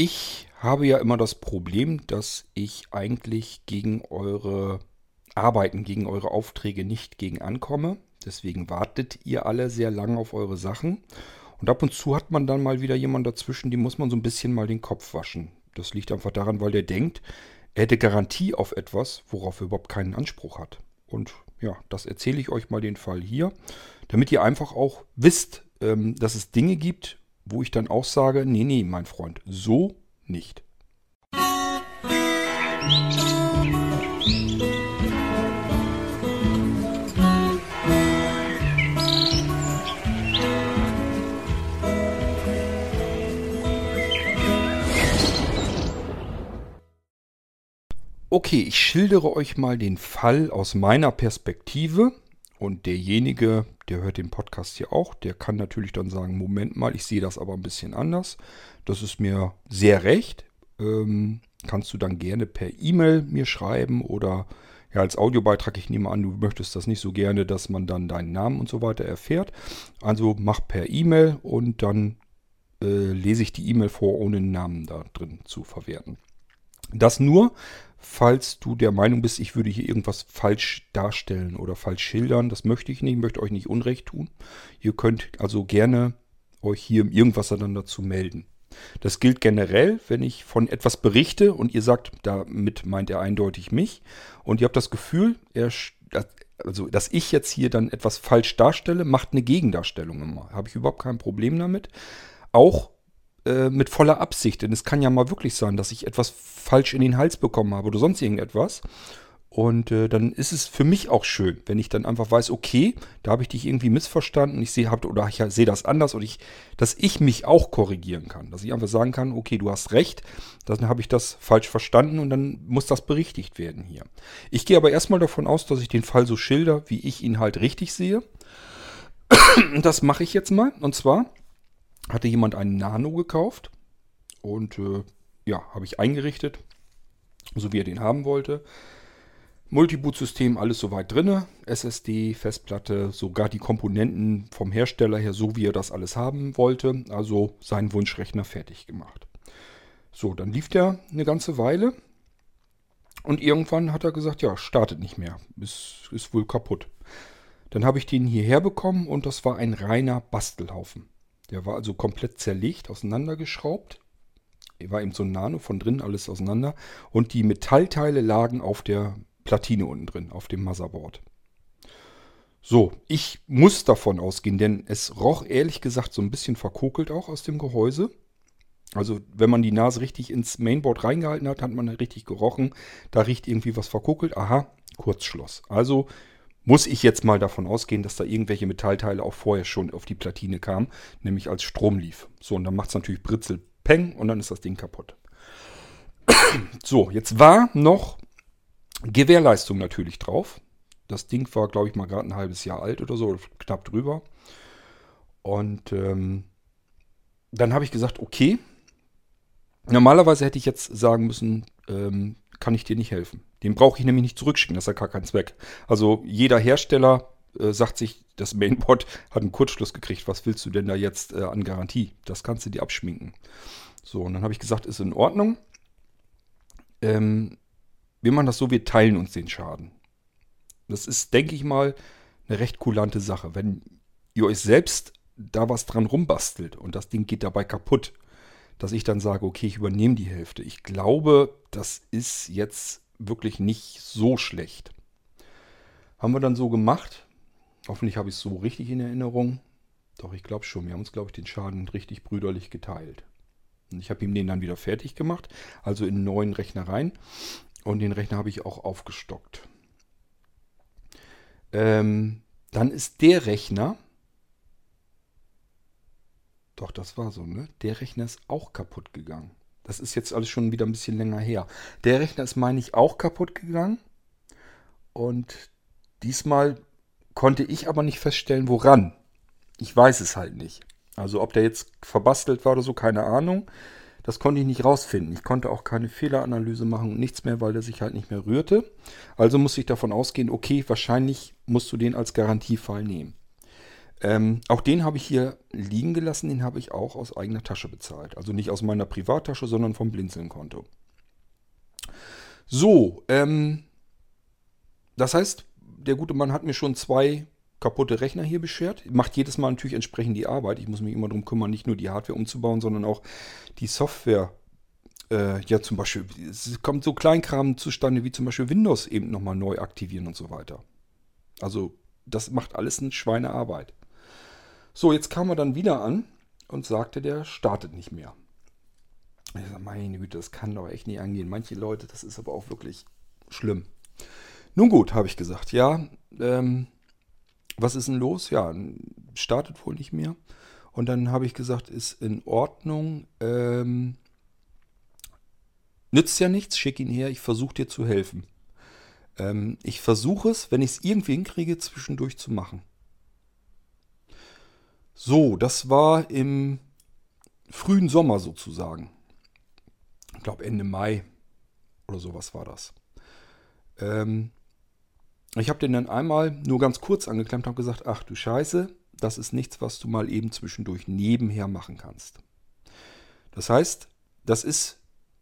Ich habe ja immer das Problem, dass ich eigentlich gegen eure Arbeiten, gegen eure Aufträge nicht gegen ankomme. Deswegen wartet ihr alle sehr lange auf eure Sachen. Und ab und zu hat man dann mal wieder jemanden dazwischen, dem muss man so ein bisschen mal den Kopf waschen. Das liegt einfach daran, weil der denkt, er hätte Garantie auf etwas, worauf er überhaupt keinen Anspruch hat. Und ja, das erzähle ich euch mal den Fall hier, damit ihr einfach auch wisst, ähm, dass es Dinge gibt, wo ich dann auch sage, nee, nee, mein Freund, so nicht. Okay, ich schildere euch mal den Fall aus meiner Perspektive. Und derjenige, der hört den Podcast hier auch, der kann natürlich dann sagen, Moment mal, ich sehe das aber ein bisschen anders. Das ist mir sehr recht. Ähm, kannst du dann gerne per E-Mail mir schreiben oder ja, als Audiobeitrag. Ich nehme an, du möchtest das nicht so gerne, dass man dann deinen Namen und so weiter erfährt. Also mach per E-Mail und dann äh, lese ich die E-Mail vor, ohne den Namen da drin zu verwerten. Das nur, falls du der Meinung bist, ich würde hier irgendwas falsch darstellen oder falsch schildern. Das möchte ich nicht, ich möchte euch nicht Unrecht tun. Ihr könnt also gerne euch hier Irgendwas dann dazu melden. Das gilt generell, wenn ich von etwas berichte und ihr sagt, damit meint er eindeutig mich und ihr habt das Gefühl, er, also dass ich jetzt hier dann etwas falsch darstelle, macht eine Gegendarstellung immer. Habe ich überhaupt kein Problem damit. Auch äh, mit voller Absicht. Denn es kann ja mal wirklich sein, dass ich etwas falsch in den Hals bekommen habe oder sonst irgendetwas. Und äh, dann ist es für mich auch schön, wenn ich dann einfach weiß, okay, da habe ich dich irgendwie missverstanden, ich sehe oder ich sehe das anders und ich, dass ich mich auch korrigieren kann, dass ich einfach sagen kann, okay, du hast recht, dann habe ich das falsch verstanden und dann muss das berichtigt werden hier. Ich gehe aber erstmal davon aus, dass ich den Fall so schilder, wie ich ihn halt richtig sehe. Das mache ich jetzt mal und zwar hatte jemand einen Nano gekauft und äh, ja, habe ich eingerichtet, so wie er den haben wollte. Multiboot-System, alles soweit drin. SSD, Festplatte, sogar die Komponenten vom Hersteller her, so wie er das alles haben wollte. Also seinen Wunschrechner fertig gemacht. So, dann lief der eine ganze Weile. Und irgendwann hat er gesagt, ja, startet nicht mehr. Ist, ist wohl kaputt. Dann habe ich den hierher bekommen und das war ein reiner Bastelhaufen. Der war also komplett zerlegt, auseinandergeschraubt. War eben so ein Nano von drin, alles auseinander. Und die Metallteile lagen auf der Platine unten drin, auf dem Motherboard. So, ich muss davon ausgehen, denn es roch ehrlich gesagt so ein bisschen verkokelt auch aus dem Gehäuse. Also wenn man die Nase richtig ins Mainboard reingehalten hat, hat man richtig gerochen. Da riecht irgendwie was verkokelt. Aha, Kurzschloss. Also muss ich jetzt mal davon ausgehen, dass da irgendwelche Metallteile auch vorher schon auf die Platine kamen, nämlich als Strom lief. So, und dann macht es natürlich Britzel, Peng und dann ist das Ding kaputt. so, jetzt war noch Gewährleistung natürlich drauf. Das Ding war, glaube ich, mal gerade ein halbes Jahr alt oder so, knapp drüber. Und ähm, dann habe ich gesagt, okay, normalerweise hätte ich jetzt sagen müssen, ähm, kann ich dir nicht helfen. Den brauche ich nämlich nicht zurückschicken, das hat gar keinen Zweck. Also jeder Hersteller äh, sagt sich, das Mainboard hat einen Kurzschluss gekriegt. Was willst du denn da jetzt äh, an Garantie? Das kannst du dir abschminken. So, und dann habe ich gesagt, ist in Ordnung. Ähm, wir machen das so, wir teilen uns den Schaden. Das ist, denke ich mal, eine recht kulante Sache. Wenn ihr euch selbst da was dran rumbastelt und das Ding geht dabei kaputt, dass ich dann sage, okay, ich übernehme die Hälfte. Ich glaube, das ist jetzt wirklich nicht so schlecht. Haben wir dann so gemacht. Hoffentlich habe ich es so richtig in Erinnerung. Doch, ich glaube schon. Wir haben uns, glaube ich, den Schaden richtig brüderlich geteilt. Und ich habe ihm den dann wieder fertig gemacht, also in einen neuen Rechner rein. Und den Rechner habe ich auch aufgestockt. Ähm, dann ist der Rechner, doch, das war so, ne? Der Rechner ist auch kaputt gegangen. Das ist jetzt alles schon wieder ein bisschen länger her. Der Rechner ist, meine ich, auch kaputt gegangen. Und diesmal konnte ich aber nicht feststellen, woran. Ich weiß es halt nicht. Also ob der jetzt verbastelt war oder so, keine Ahnung. Das konnte ich nicht rausfinden. Ich konnte auch keine Fehleranalyse machen und nichts mehr, weil der sich halt nicht mehr rührte. Also musste ich davon ausgehen, okay, wahrscheinlich musst du den als Garantiefall nehmen. Ähm, auch den habe ich hier liegen gelassen, den habe ich auch aus eigener Tasche bezahlt. Also nicht aus meiner Privattasche, sondern vom Blinzeln-Konto. So, ähm, das heißt, der gute Mann hat mir schon zwei kaputte Rechner hier beschert. Macht jedes Mal natürlich entsprechend die Arbeit. Ich muss mich immer darum kümmern, nicht nur die Hardware umzubauen, sondern auch die Software. Äh, ja, zum Beispiel, es kommt so Kleinkram zustande, wie zum Beispiel Windows eben nochmal neu aktivieren und so weiter. Also, das macht alles eine Schweinearbeit. So, jetzt kam er dann wieder an und sagte, der startet nicht mehr. Ich sage, meine Güte, das kann doch echt nicht angehen. Manche Leute, das ist aber auch wirklich schlimm. Nun gut, habe ich gesagt, ja, ähm, was ist denn los? Ja, startet wohl nicht mehr. Und dann habe ich gesagt, ist in Ordnung. Ähm, nützt ja nichts, schick ihn her, ich versuche dir zu helfen. Ähm, ich versuche es, wenn ich es irgendwie hinkriege, zwischendurch zu machen. So, das war im frühen Sommer sozusagen. Ich glaube Ende Mai oder sowas war das. Ähm, ich habe den dann einmal nur ganz kurz angeklemmt und gesagt, ach du Scheiße, das ist nichts, was du mal eben zwischendurch nebenher machen kannst. Das heißt, das ist,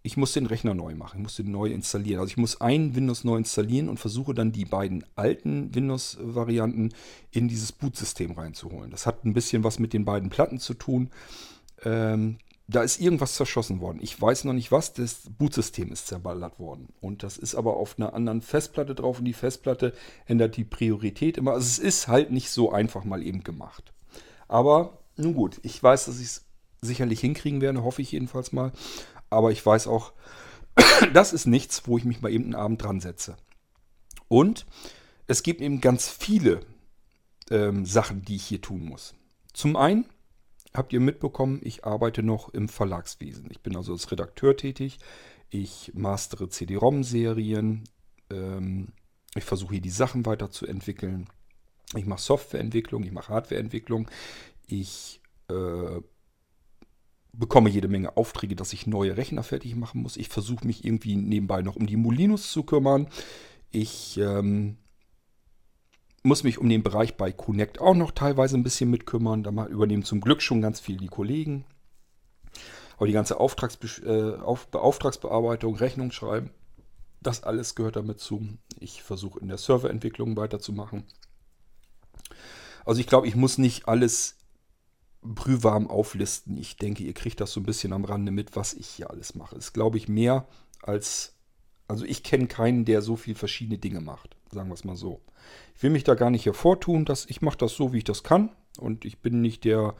ich muss den Rechner neu machen, ich muss den neu installieren. Also ich muss ein Windows neu installieren und versuche dann die beiden alten Windows-Varianten in dieses Bootsystem reinzuholen. Das hat ein bisschen was mit den beiden Platten zu tun. Ähm, da ist irgendwas zerschossen worden. Ich weiß noch nicht was, das Bootsystem ist zerballert worden. Und das ist aber auf einer anderen Festplatte drauf und die Festplatte ändert die Priorität immer. Also es ist halt nicht so einfach mal eben gemacht. Aber nun gut, ich weiß, dass ich es sicherlich hinkriegen werde, hoffe ich jedenfalls mal. Aber ich weiß auch, das ist nichts, wo ich mich mal eben einen Abend dran setze. Und es gibt eben ganz viele ähm, Sachen, die ich hier tun muss. Zum einen habt ihr mitbekommen, ich arbeite noch im Verlagswesen. Ich bin also als Redakteur tätig. Ich mastere CD-ROM-Serien. Ähm, ich versuche hier die Sachen weiterzuentwickeln. Ich mache Softwareentwicklung, ich mache Hardwareentwicklung. Ich äh, bekomme jede Menge Aufträge, dass ich neue Rechner fertig machen muss. Ich versuche mich irgendwie nebenbei noch um die Molinos zu kümmern. Ich ähm, muss mich um den Bereich bei Connect auch noch teilweise ein bisschen mitkümmern. Da übernehmen zum Glück schon ganz viel die Kollegen. Aber die ganze äh, Auf Auftragsbearbeitung, Rechnung schreiben, das alles gehört damit zu. Ich versuche in der Serverentwicklung weiterzumachen. Also ich glaube, ich muss nicht alles brühwarm auflisten. Ich denke, ihr kriegt das so ein bisschen am Rande mit, was ich hier alles mache. Ist, glaube ich, mehr als... Also ich kenne keinen, der so viel verschiedene Dinge macht. Sagen wir es mal so. Ich will mich da gar nicht hervortun, dass ich mache das so, wie ich das kann. Und ich bin nicht der,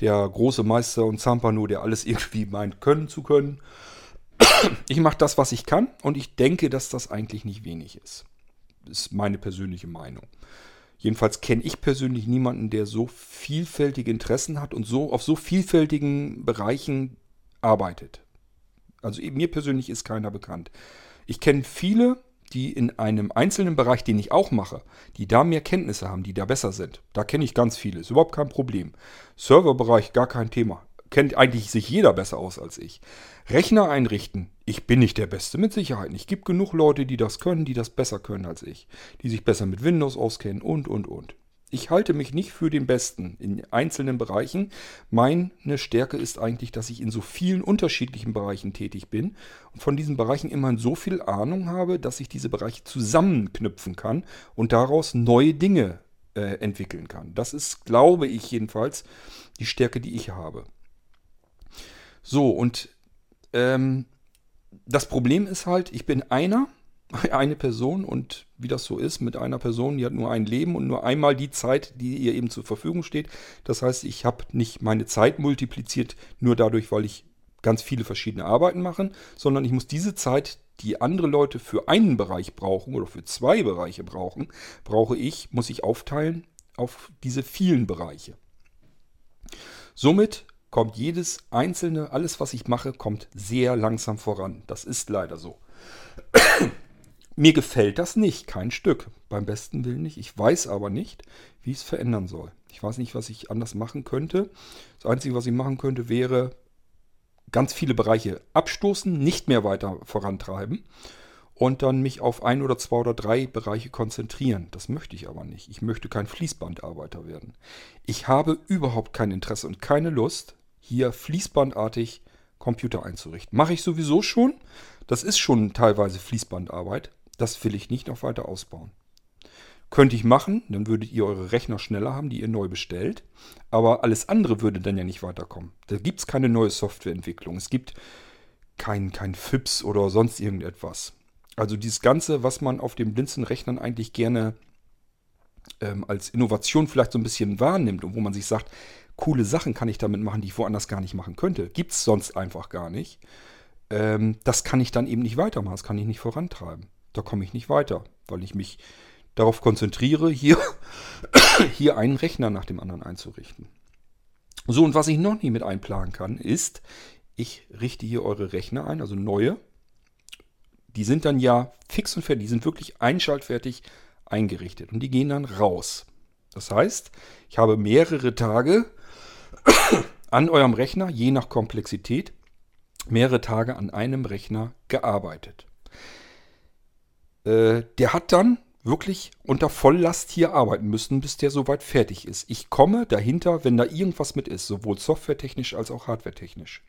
der große Meister und Zampano, der alles irgendwie meint können zu können. Ich mache das, was ich kann und ich denke, dass das eigentlich nicht wenig ist. Das ist meine persönliche Meinung. Jedenfalls kenne ich persönlich niemanden, der so vielfältige Interessen hat und so auf so vielfältigen Bereichen arbeitet. Also mir persönlich ist keiner bekannt. Ich kenne viele, die in einem einzelnen Bereich, den ich auch mache, die da mehr Kenntnisse haben, die da besser sind. Da kenne ich ganz viele, ist überhaupt kein Problem. Serverbereich gar kein Thema. Kennt eigentlich sich jeder besser aus als ich. Rechner einrichten, ich bin nicht der Beste, mit Sicherheit. Es gibt genug Leute, die das können, die das besser können als ich. Die sich besser mit Windows auskennen und, und, und. Ich halte mich nicht für den Besten in einzelnen Bereichen. Meine Stärke ist eigentlich, dass ich in so vielen unterschiedlichen Bereichen tätig bin und von diesen Bereichen immerhin so viel Ahnung habe, dass ich diese Bereiche zusammenknüpfen kann und daraus neue Dinge äh, entwickeln kann. Das ist, glaube ich jedenfalls, die Stärke, die ich habe. So, und ähm, das Problem ist halt, ich bin einer eine Person und wie das so ist mit einer Person, die hat nur ein Leben und nur einmal die Zeit, die ihr eben zur Verfügung steht. Das heißt, ich habe nicht meine Zeit multipliziert nur dadurch, weil ich ganz viele verschiedene Arbeiten mache, sondern ich muss diese Zeit, die andere Leute für einen Bereich brauchen oder für zwei Bereiche brauchen, brauche ich, muss ich aufteilen auf diese vielen Bereiche. Somit kommt jedes einzelne, alles was ich mache, kommt sehr langsam voran. Das ist leider so. Mir gefällt das nicht, kein Stück. Beim besten Willen nicht. Ich weiß aber nicht, wie ich es verändern soll. Ich weiß nicht, was ich anders machen könnte. Das Einzige, was ich machen könnte, wäre ganz viele Bereiche abstoßen, nicht mehr weiter vorantreiben und dann mich auf ein oder zwei oder drei Bereiche konzentrieren. Das möchte ich aber nicht. Ich möchte kein Fließbandarbeiter werden. Ich habe überhaupt kein Interesse und keine Lust, hier fließbandartig Computer einzurichten. Mache ich sowieso schon. Das ist schon teilweise Fließbandarbeit. Das will ich nicht noch weiter ausbauen. Könnte ich machen, dann würdet ihr eure Rechner schneller haben, die ihr neu bestellt. Aber alles andere würde dann ja nicht weiterkommen. Da gibt es keine neue Softwareentwicklung. Es gibt kein, kein FIPS oder sonst irgendetwas. Also dieses Ganze, was man auf den Blinzeln-Rechnern eigentlich gerne ähm, als Innovation vielleicht so ein bisschen wahrnimmt und wo man sich sagt, coole Sachen kann ich damit machen, die ich woanders gar nicht machen könnte. Gibt es sonst einfach gar nicht. Ähm, das kann ich dann eben nicht weitermachen, das kann ich nicht vorantreiben. Da komme ich nicht weiter, weil ich mich darauf konzentriere, hier, hier einen Rechner nach dem anderen einzurichten. So, und was ich noch nie mit einplanen kann, ist, ich richte hier eure Rechner ein, also neue. Die sind dann ja fix und fertig, die sind wirklich einschaltfertig eingerichtet und die gehen dann raus. Das heißt, ich habe mehrere Tage an eurem Rechner, je nach Komplexität, mehrere Tage an einem Rechner gearbeitet. Äh, der hat dann wirklich unter Volllast hier arbeiten müssen, bis der soweit fertig ist. Ich komme dahinter, wenn da irgendwas mit ist, sowohl softwaretechnisch als auch hardwaretechnisch.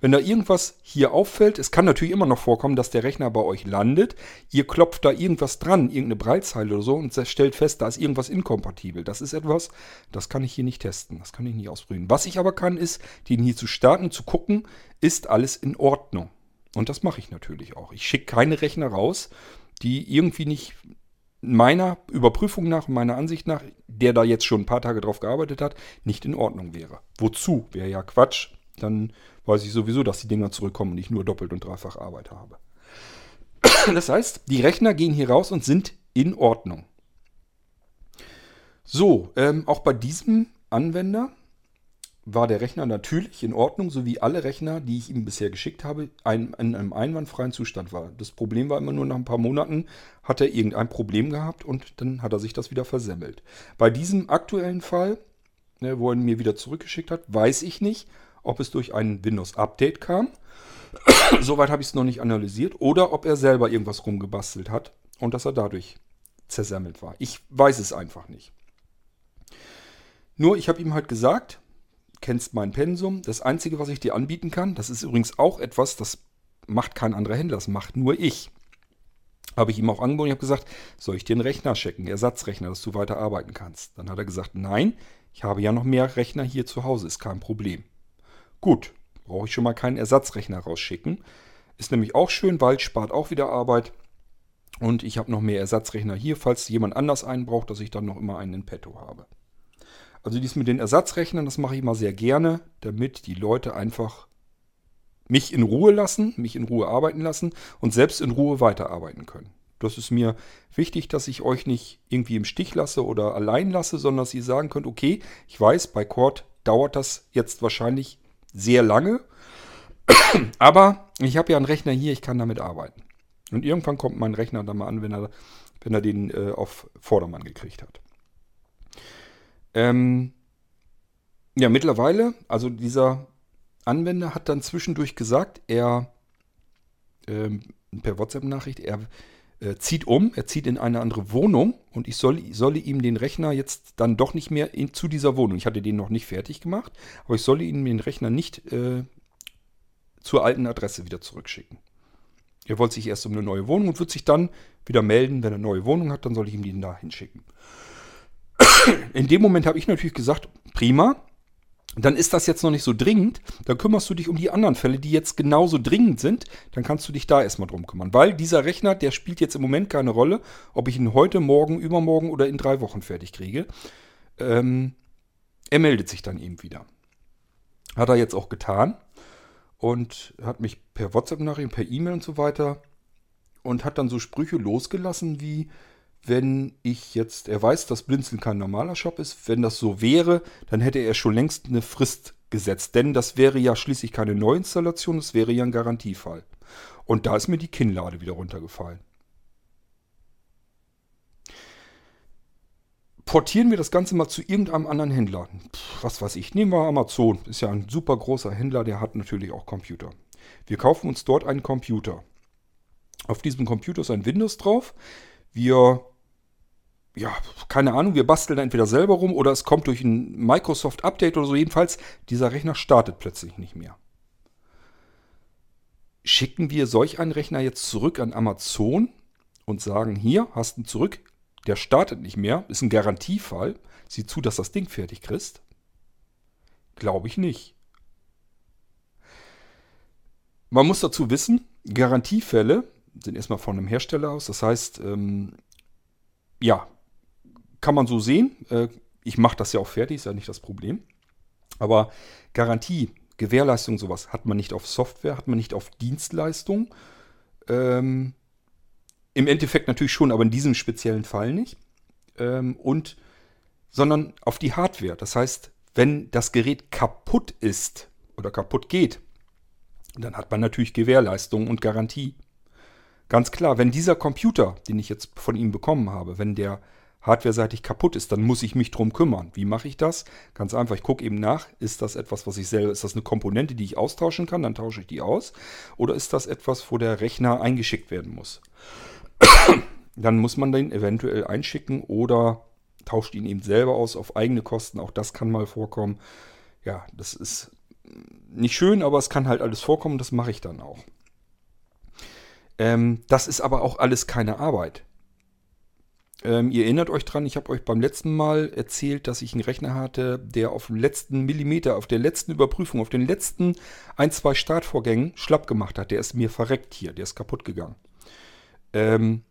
Wenn da irgendwas hier auffällt, es kann natürlich immer noch vorkommen, dass der Rechner bei euch landet, ihr klopft da irgendwas dran, irgendeine Breitzeile oder so und stellt fest, da ist irgendwas inkompatibel. Das ist etwas, das kann ich hier nicht testen, das kann ich nicht ausprobieren. Was ich aber kann, ist, den hier zu starten, zu gucken, ist alles in Ordnung. Und das mache ich natürlich auch. Ich schicke keine Rechner raus, die irgendwie nicht meiner Überprüfung nach, meiner Ansicht nach, der da jetzt schon ein paar Tage drauf gearbeitet hat, nicht in Ordnung wäre. Wozu? Wäre ja Quatsch. Dann weiß ich sowieso, dass die Dinger zurückkommen und ich nur doppelt und dreifach Arbeit habe. Das heißt, die Rechner gehen hier raus und sind in Ordnung. So, ähm, auch bei diesem Anwender war der Rechner natürlich in Ordnung, so wie alle Rechner, die ich ihm bisher geschickt habe, ein, in einem einwandfreien Zustand war. Das Problem war immer nur nach ein paar Monaten hat er irgendein Problem gehabt und dann hat er sich das wieder versemmelt. Bei diesem aktuellen Fall, ne, wo er mir wieder zurückgeschickt hat, weiß ich nicht, ob es durch ein Windows-Update kam. Soweit habe ich es noch nicht analysiert. Oder ob er selber irgendwas rumgebastelt hat und dass er dadurch zersemmelt war. Ich weiß es einfach nicht. Nur, ich habe ihm halt gesagt, kennst mein Pensum. Das Einzige, was ich dir anbieten kann, das ist übrigens auch etwas, das macht kein anderer Händler, das macht nur ich. Habe ich ihm auch angeboten, ich habe gesagt, soll ich dir einen Rechner einen Ersatzrechner, dass du weiter arbeiten kannst. Dann hat er gesagt, nein, ich habe ja noch mehr Rechner hier zu Hause, ist kein Problem. Gut, brauche ich schon mal keinen Ersatzrechner rausschicken. Ist nämlich auch schön, weil spart auch wieder Arbeit. Und ich habe noch mehr Ersatzrechner hier, falls jemand anders einen braucht, dass ich dann noch immer einen in petto habe. Also dies mit den Ersatzrechnern, das mache ich immer sehr gerne, damit die Leute einfach mich in Ruhe lassen, mich in Ruhe arbeiten lassen und selbst in Ruhe weiterarbeiten können. Das ist mir wichtig, dass ich euch nicht irgendwie im Stich lasse oder allein lasse, sondern dass ihr sagen könnt, okay, ich weiß, bei Cord dauert das jetzt wahrscheinlich sehr lange, aber ich habe ja einen Rechner hier, ich kann damit arbeiten. Und irgendwann kommt mein Rechner dann mal an, wenn er, wenn er den äh, auf Vordermann gekriegt hat. Ähm, ja, mittlerweile, also dieser Anwender hat dann zwischendurch gesagt, er ähm, per WhatsApp-Nachricht, er äh, zieht um, er zieht in eine andere Wohnung und ich soll, solle ihm den Rechner jetzt dann doch nicht mehr in, zu dieser Wohnung. Ich hatte den noch nicht fertig gemacht, aber ich solle ihm den Rechner nicht äh, zur alten Adresse wieder zurückschicken. Er wollte sich erst um eine neue Wohnung und wird sich dann wieder melden, wenn er eine neue Wohnung hat, dann soll ich ihm den da hinschicken in dem Moment habe ich natürlich gesagt, prima, dann ist das jetzt noch nicht so dringend. Dann kümmerst du dich um die anderen Fälle, die jetzt genauso dringend sind. Dann kannst du dich da erstmal drum kümmern. Weil dieser Rechner, der spielt jetzt im Moment keine Rolle, ob ich ihn heute, morgen, übermorgen oder in drei Wochen fertig kriege. Ähm, er meldet sich dann eben wieder. Hat er jetzt auch getan und hat mich per WhatsApp-Nachricht, per E-Mail und so weiter und hat dann so Sprüche losgelassen wie, wenn ich jetzt, er weiß, dass Blinzeln kein normaler Shop ist, wenn das so wäre, dann hätte er schon längst eine Frist gesetzt. Denn das wäre ja schließlich keine Neuinstallation, das wäre ja ein Garantiefall. Und da ist mir die Kinnlade wieder runtergefallen. Portieren wir das Ganze mal zu irgendeinem anderen Händler. Puh, was weiß ich, nehmen wir Amazon. Ist ja ein super großer Händler, der hat natürlich auch Computer. Wir kaufen uns dort einen Computer. Auf diesem Computer ist ein Windows drauf. Wir, ja, keine Ahnung, wir basteln entweder selber rum oder es kommt durch ein Microsoft Update oder so. Jedenfalls, dieser Rechner startet plötzlich nicht mehr. Schicken wir solch einen Rechner jetzt zurück an Amazon und sagen, hier, hast ihn zurück, der startet nicht mehr, ist ein Garantiefall, sieh zu, dass das Ding fertig kriegst? Glaube ich nicht. Man muss dazu wissen, Garantiefälle sind erstmal von einem Hersteller aus. Das heißt, ähm, ja, kann man so sehen. Äh, ich mache das ja auch fertig, ist ja nicht das Problem. Aber Garantie, Gewährleistung, sowas hat man nicht auf Software, hat man nicht auf Dienstleistung. Ähm, Im Endeffekt natürlich schon, aber in diesem speziellen Fall nicht. Ähm, und sondern auf die Hardware. Das heißt, wenn das Gerät kaputt ist oder kaputt geht, dann hat man natürlich Gewährleistung und Garantie. Ganz klar, wenn dieser Computer, den ich jetzt von ihm bekommen habe, wenn der hardwareseitig kaputt ist, dann muss ich mich drum kümmern. Wie mache ich das? Ganz einfach, ich gucke eben nach, ist das etwas, was ich selber, ist das eine Komponente, die ich austauschen kann, dann tausche ich die aus. Oder ist das etwas, wo der Rechner eingeschickt werden muss? dann muss man den eventuell einschicken oder tauscht ihn eben selber aus auf eigene Kosten. Auch das kann mal vorkommen. Ja, das ist nicht schön, aber es kann halt alles vorkommen, das mache ich dann auch. Ähm, das ist aber auch alles keine Arbeit. Ähm, ihr erinnert euch dran, ich habe euch beim letzten Mal erzählt, dass ich einen Rechner hatte, der auf dem letzten Millimeter, auf der letzten Überprüfung, auf den letzten ein, zwei Startvorgängen schlapp gemacht hat. Der ist mir verreckt hier, der ist kaputt gegangen. Ähm,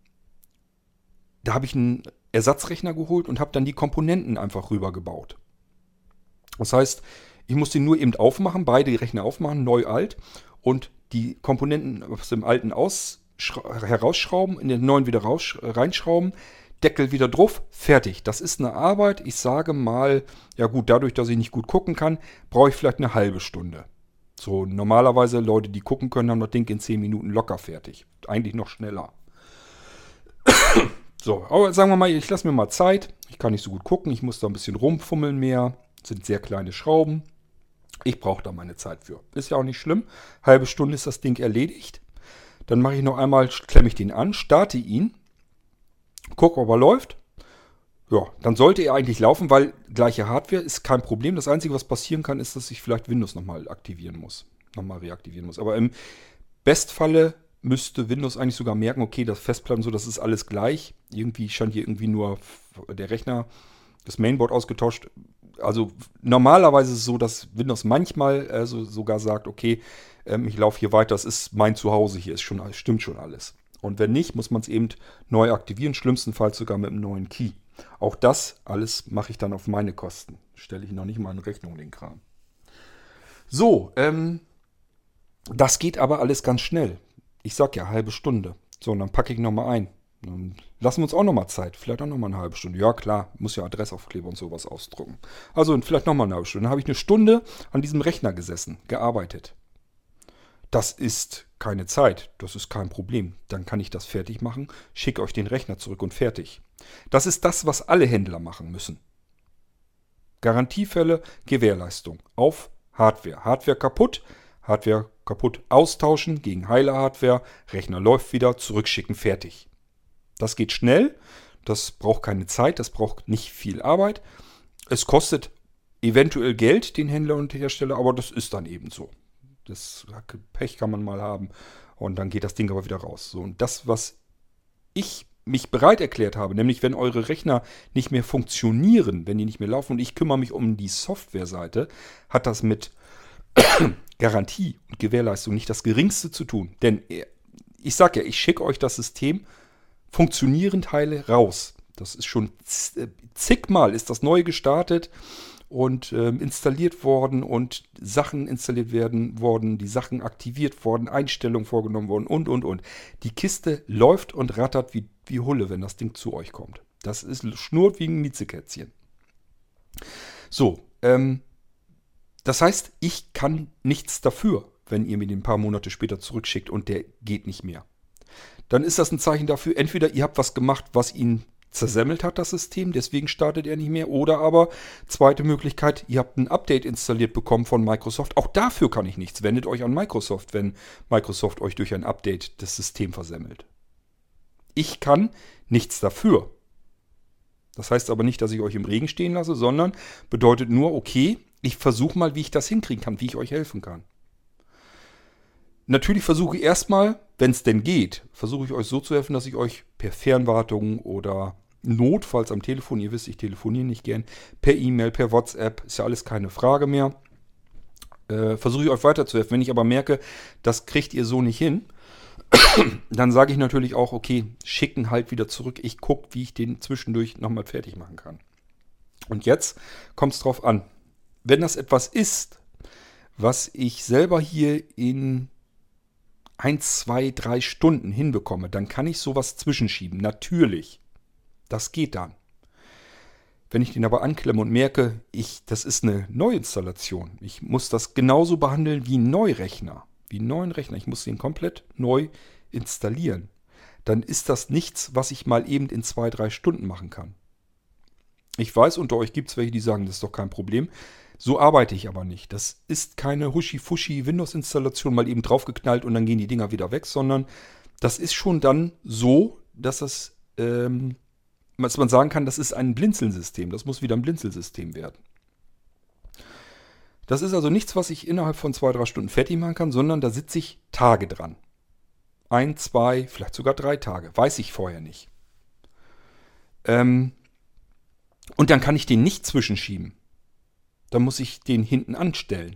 da habe ich einen Ersatzrechner geholt und habe dann die Komponenten einfach rübergebaut. Das heißt, ich muss den nur eben aufmachen, beide Rechner aufmachen, neu alt und die Komponenten aus dem alten aus, herausschrauben, in den neuen wieder raus, reinschrauben, Deckel wieder drauf, fertig. Das ist eine Arbeit, ich sage mal, ja gut, dadurch, dass ich nicht gut gucken kann, brauche ich vielleicht eine halbe Stunde. So, normalerweise Leute, die gucken können, haben das Ding in 10 Minuten locker fertig. Eigentlich noch schneller. so, aber sagen wir mal, ich lasse mir mal Zeit. Ich kann nicht so gut gucken, ich muss da ein bisschen rumfummeln mehr. Das sind sehr kleine Schrauben. Ich brauche da meine Zeit für. Ist ja auch nicht schlimm. Halbe Stunde ist das Ding erledigt. Dann mache ich noch einmal, klemme ich den an, starte ihn, gucke, ob er läuft. Ja, dann sollte er eigentlich laufen, weil gleiche Hardware ist kein Problem. Das Einzige, was passieren kann, ist, dass ich vielleicht Windows nochmal aktivieren muss. Nochmal reaktivieren muss. Aber im Bestfalle müsste Windows eigentlich sogar merken, okay, das Festplatten so, das ist alles gleich. Irgendwie scheint hier irgendwie nur der Rechner, das Mainboard ausgetauscht also normalerweise ist es so, dass Windows manchmal äh, so, sogar sagt, okay, ähm, ich laufe hier weiter, das ist mein Zuhause hier, ist schon, stimmt schon alles. Und wenn nicht, muss man es eben neu aktivieren, schlimmstenfalls sogar mit einem neuen Key. Auch das alles mache ich dann auf meine Kosten. Stelle ich noch nicht mal in Rechnung den Kram. So, ähm, das geht aber alles ganz schnell. Ich sag ja, halbe Stunde. So, und dann packe ich nochmal ein. Dann lassen wir uns auch nochmal Zeit. Vielleicht auch nochmal eine halbe Stunde. Ja, klar, muss ja Adressaufkleber und sowas ausdrucken. Also vielleicht nochmal eine halbe Stunde. Dann habe ich eine Stunde an diesem Rechner gesessen, gearbeitet. Das ist keine Zeit, das ist kein Problem. Dann kann ich das fertig machen, schicke euch den Rechner zurück und fertig. Das ist das, was alle Händler machen müssen. Garantiefälle, Gewährleistung auf Hardware. Hardware kaputt, Hardware kaputt austauschen gegen heile Hardware, Rechner läuft wieder, zurückschicken, fertig. Das geht schnell, das braucht keine Zeit, das braucht nicht viel Arbeit. Es kostet eventuell Geld, den Händler und Hersteller, aber das ist dann eben so. Das Pech kann man mal haben und dann geht das Ding aber wieder raus. So, und das, was ich mich bereit erklärt habe, nämlich wenn eure Rechner nicht mehr funktionieren, wenn die nicht mehr laufen und ich kümmere mich um die Softwareseite, hat das mit Garantie und Gewährleistung nicht das geringste zu tun. Denn äh, ich sage ja, ich schicke euch das System funktionieren Teile raus. Das ist schon äh, zigmal ist das neu gestartet und äh, installiert worden und Sachen installiert werden worden, die Sachen aktiviert worden, Einstellungen vorgenommen worden und und und. Die Kiste läuft und rattert wie, wie Hulle, wenn das Ding zu euch kommt. Das ist schnurrt wie ein Miezekätzchen. So, ähm, das heißt, ich kann nichts dafür, wenn ihr mir den ein paar Monate später zurückschickt und der geht nicht mehr dann ist das ein Zeichen dafür, entweder ihr habt was gemacht, was ihn zersemmelt hat, das System, deswegen startet er nicht mehr. Oder aber, zweite Möglichkeit, ihr habt ein Update installiert bekommen von Microsoft. Auch dafür kann ich nichts. Wendet euch an Microsoft, wenn Microsoft euch durch ein Update das System versemmelt. Ich kann nichts dafür. Das heißt aber nicht, dass ich euch im Regen stehen lasse, sondern bedeutet nur, okay, ich versuche mal, wie ich das hinkriegen kann, wie ich euch helfen kann. Natürlich versuche ich erstmal, wenn es denn geht, versuche ich euch so zu helfen, dass ich euch per Fernwartung oder notfalls am Telefon, ihr wisst, ich telefoniere nicht gern, per E-Mail, per WhatsApp, ist ja alles keine Frage mehr, äh, versuche ich euch weiterzuhelfen. Wenn ich aber merke, das kriegt ihr so nicht hin, dann sage ich natürlich auch, okay, schicken halt wieder zurück. Ich gucke, wie ich den zwischendurch nochmal fertig machen kann. Und jetzt kommt es drauf an. Wenn das etwas ist, was ich selber hier in 1, 2, 3 Stunden hinbekomme, dann kann ich sowas zwischenschieben. Natürlich. Das geht dann. Wenn ich den aber anklemme und merke, ich, das ist eine Neuinstallation, ich muss das genauso behandeln wie ein Neurechner, wie einen neuen Rechner, ich muss den komplett neu installieren, dann ist das nichts, was ich mal eben in zwei, drei Stunden machen kann. Ich weiß, unter euch gibt es welche, die sagen, das ist doch kein Problem. So arbeite ich aber nicht. Das ist keine huschi-fuschi Windows-Installation mal eben draufgeknallt und dann gehen die Dinger wieder weg, sondern das ist schon dann so, dass das, ähm, dass man sagen kann, das ist ein Blinzelsystem. Das muss wieder ein Blinzelsystem werden. Das ist also nichts, was ich innerhalb von zwei, drei Stunden fertig machen kann, sondern da sitze ich Tage dran. Ein, zwei, vielleicht sogar drei Tage. Weiß ich vorher nicht. Ähm, und dann kann ich den nicht zwischenschieben. Dann muss ich den hinten anstellen.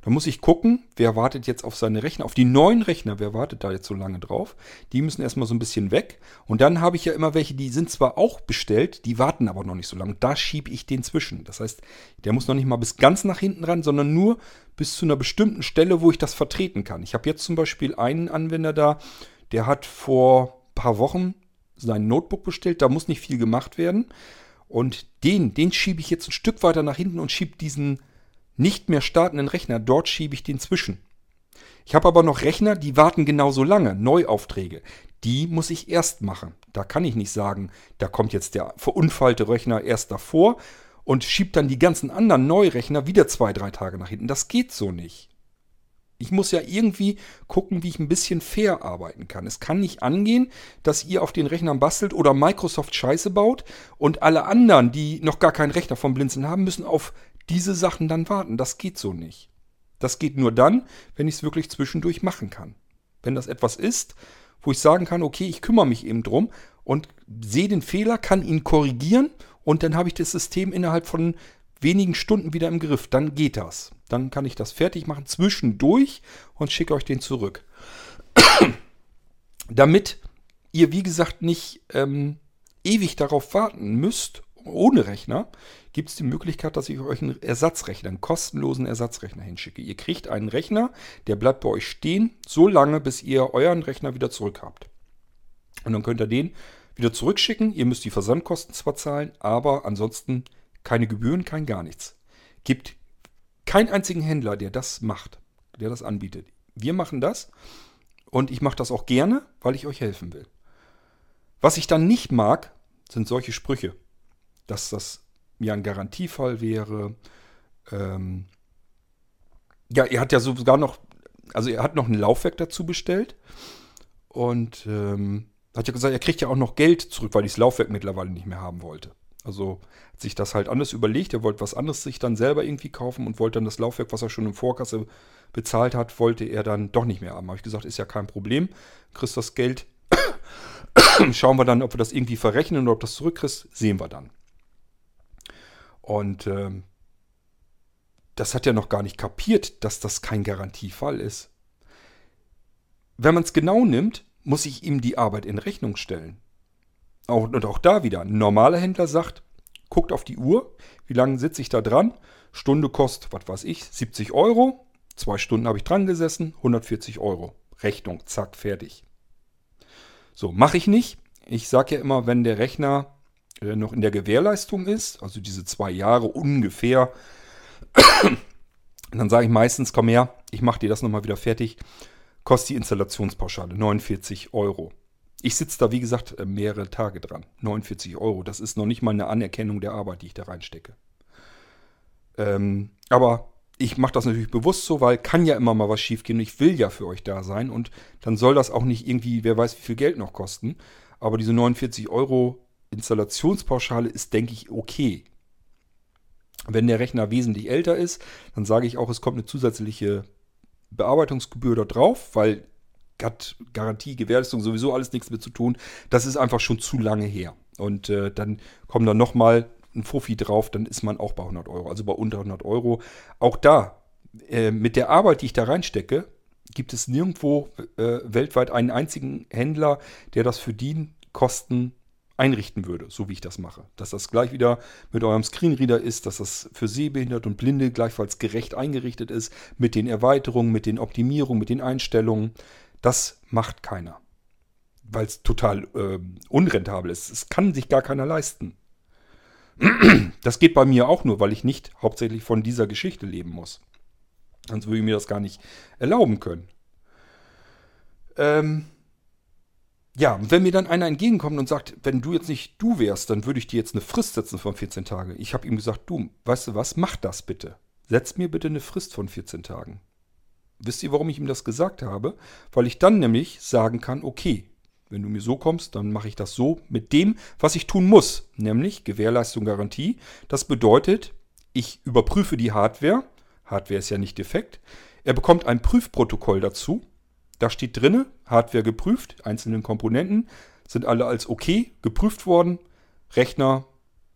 Dann muss ich gucken, wer wartet jetzt auf seine Rechner, auf die neuen Rechner, wer wartet da jetzt so lange drauf. Die müssen erstmal so ein bisschen weg. Und dann habe ich ja immer welche, die sind zwar auch bestellt, die warten aber noch nicht so lange. Da schiebe ich den zwischen. Das heißt, der muss noch nicht mal bis ganz nach hinten ran, sondern nur bis zu einer bestimmten Stelle, wo ich das vertreten kann. Ich habe jetzt zum Beispiel einen Anwender da, der hat vor ein paar Wochen sein Notebook bestellt. Da muss nicht viel gemacht werden. Und den, den schiebe ich jetzt ein Stück weiter nach hinten und schiebe diesen nicht mehr startenden Rechner, dort schiebe ich den zwischen. Ich habe aber noch Rechner, die warten genauso lange, Neuaufträge. Die muss ich erst machen. Da kann ich nicht sagen, da kommt jetzt der verunfallte Rechner erst davor und schiebt dann die ganzen anderen Neurechner wieder zwei, drei Tage nach hinten. Das geht so nicht. Ich muss ja irgendwie gucken, wie ich ein bisschen fair arbeiten kann. Es kann nicht angehen, dass ihr auf den Rechnern bastelt oder Microsoft Scheiße baut und alle anderen, die noch gar keinen Rechner vom Blinzeln haben, müssen auf diese Sachen dann warten. Das geht so nicht. Das geht nur dann, wenn ich es wirklich zwischendurch machen kann. Wenn das etwas ist, wo ich sagen kann, okay, ich kümmere mich eben drum und sehe den Fehler, kann ihn korrigieren und dann habe ich das System innerhalb von wenigen Stunden wieder im Griff. Dann geht das. Dann kann ich das fertig machen zwischendurch und schicke euch den zurück. Damit ihr, wie gesagt, nicht ähm, ewig darauf warten müsst, ohne Rechner, gibt es die Möglichkeit, dass ich euch einen Ersatzrechner, einen kostenlosen Ersatzrechner hinschicke. Ihr kriegt einen Rechner, der bleibt bei euch stehen, so lange, bis ihr euren Rechner wieder zurück habt. Und dann könnt ihr den wieder zurückschicken. Ihr müsst die Versandkosten zwar zahlen, aber ansonsten keine Gebühren, kein gar nichts. Gibt keinen einzigen Händler, der das macht, der das anbietet. Wir machen das und ich mache das auch gerne, weil ich euch helfen will. Was ich dann nicht mag, sind solche Sprüche, dass das ja ein Garantiefall wäre. Ähm ja, er hat ja sogar noch, also er hat noch ein Laufwerk dazu bestellt und ähm, hat ja gesagt, er kriegt ja auch noch Geld zurück, weil ich das Laufwerk mittlerweile nicht mehr haben wollte. Also hat sich das halt anders überlegt. Er wollte was anderes sich dann selber irgendwie kaufen und wollte dann das Laufwerk, was er schon im Vorkasse bezahlt hat, wollte er dann doch nicht mehr haben. Habe ich gesagt, ist ja kein Problem. Kriegst das Geld. Schauen wir dann, ob wir das irgendwie verrechnen oder ob das zurückkriegst. Sehen wir dann. Und ähm, das hat er noch gar nicht kapiert, dass das kein Garantiefall ist. Wenn man es genau nimmt, muss ich ihm die Arbeit in Rechnung stellen. Auch, und auch da wieder, ein normaler Händler sagt, guckt auf die Uhr, wie lange sitze ich da dran? Stunde kostet, was weiß ich, 70 Euro. Zwei Stunden habe ich dran gesessen, 140 Euro. Rechnung, zack, fertig. So, mache ich nicht. Ich sage ja immer, wenn der Rechner äh, noch in der Gewährleistung ist, also diese zwei Jahre ungefähr, dann sage ich meistens, komm her, ich mache dir das nochmal wieder fertig, kostet die Installationspauschale 49 Euro. Ich sitze da, wie gesagt, äh, mehrere Tage dran. 49 Euro. Das ist noch nicht mal eine Anerkennung der Arbeit, die ich da reinstecke. Ähm, aber ich mache das natürlich bewusst so, weil kann ja immer mal was schiefgehen und ich will ja für euch da sein und dann soll das auch nicht irgendwie, wer weiß, wie viel Geld noch kosten. Aber diese 49 Euro Installationspauschale ist, denke ich, okay. Wenn der Rechner wesentlich älter ist, dann sage ich auch, es kommt eine zusätzliche Bearbeitungsgebühr da drauf, weil hat Garantie, Gewährleistung sowieso alles nichts mit zu tun. Das ist einfach schon zu lange her. Und äh, dann kommen da nochmal ein Fuffi drauf, dann ist man auch bei 100 Euro, also bei unter 100 Euro. Auch da, äh, mit der Arbeit, die ich da reinstecke, gibt es nirgendwo äh, weltweit einen einzigen Händler, der das für die Kosten einrichten würde, so wie ich das mache. Dass das gleich wieder mit eurem Screenreader ist, dass das für Sehbehinderte und Blinde gleichfalls gerecht eingerichtet ist, mit den Erweiterungen, mit den Optimierungen, mit den Einstellungen. Das macht keiner. Weil es total äh, unrentabel ist. Es kann sich gar keiner leisten. Das geht bei mir auch nur, weil ich nicht hauptsächlich von dieser Geschichte leben muss. Sonst würde ich mir das gar nicht erlauben können. Ähm, ja, wenn mir dann einer entgegenkommt und sagt, wenn du jetzt nicht du wärst, dann würde ich dir jetzt eine Frist setzen von 14 Tagen. Ich habe ihm gesagt, du, weißt du was, mach das bitte. Setz mir bitte eine Frist von 14 Tagen. Wisst ihr, warum ich ihm das gesagt habe? Weil ich dann nämlich sagen kann, okay, wenn du mir so kommst, dann mache ich das so mit dem, was ich tun muss, nämlich Gewährleistung, Garantie. Das bedeutet, ich überprüfe die Hardware. Hardware ist ja nicht defekt. Er bekommt ein Prüfprotokoll dazu. Da steht drinne, Hardware geprüft, einzelne Komponenten sind alle als okay geprüft worden. Rechner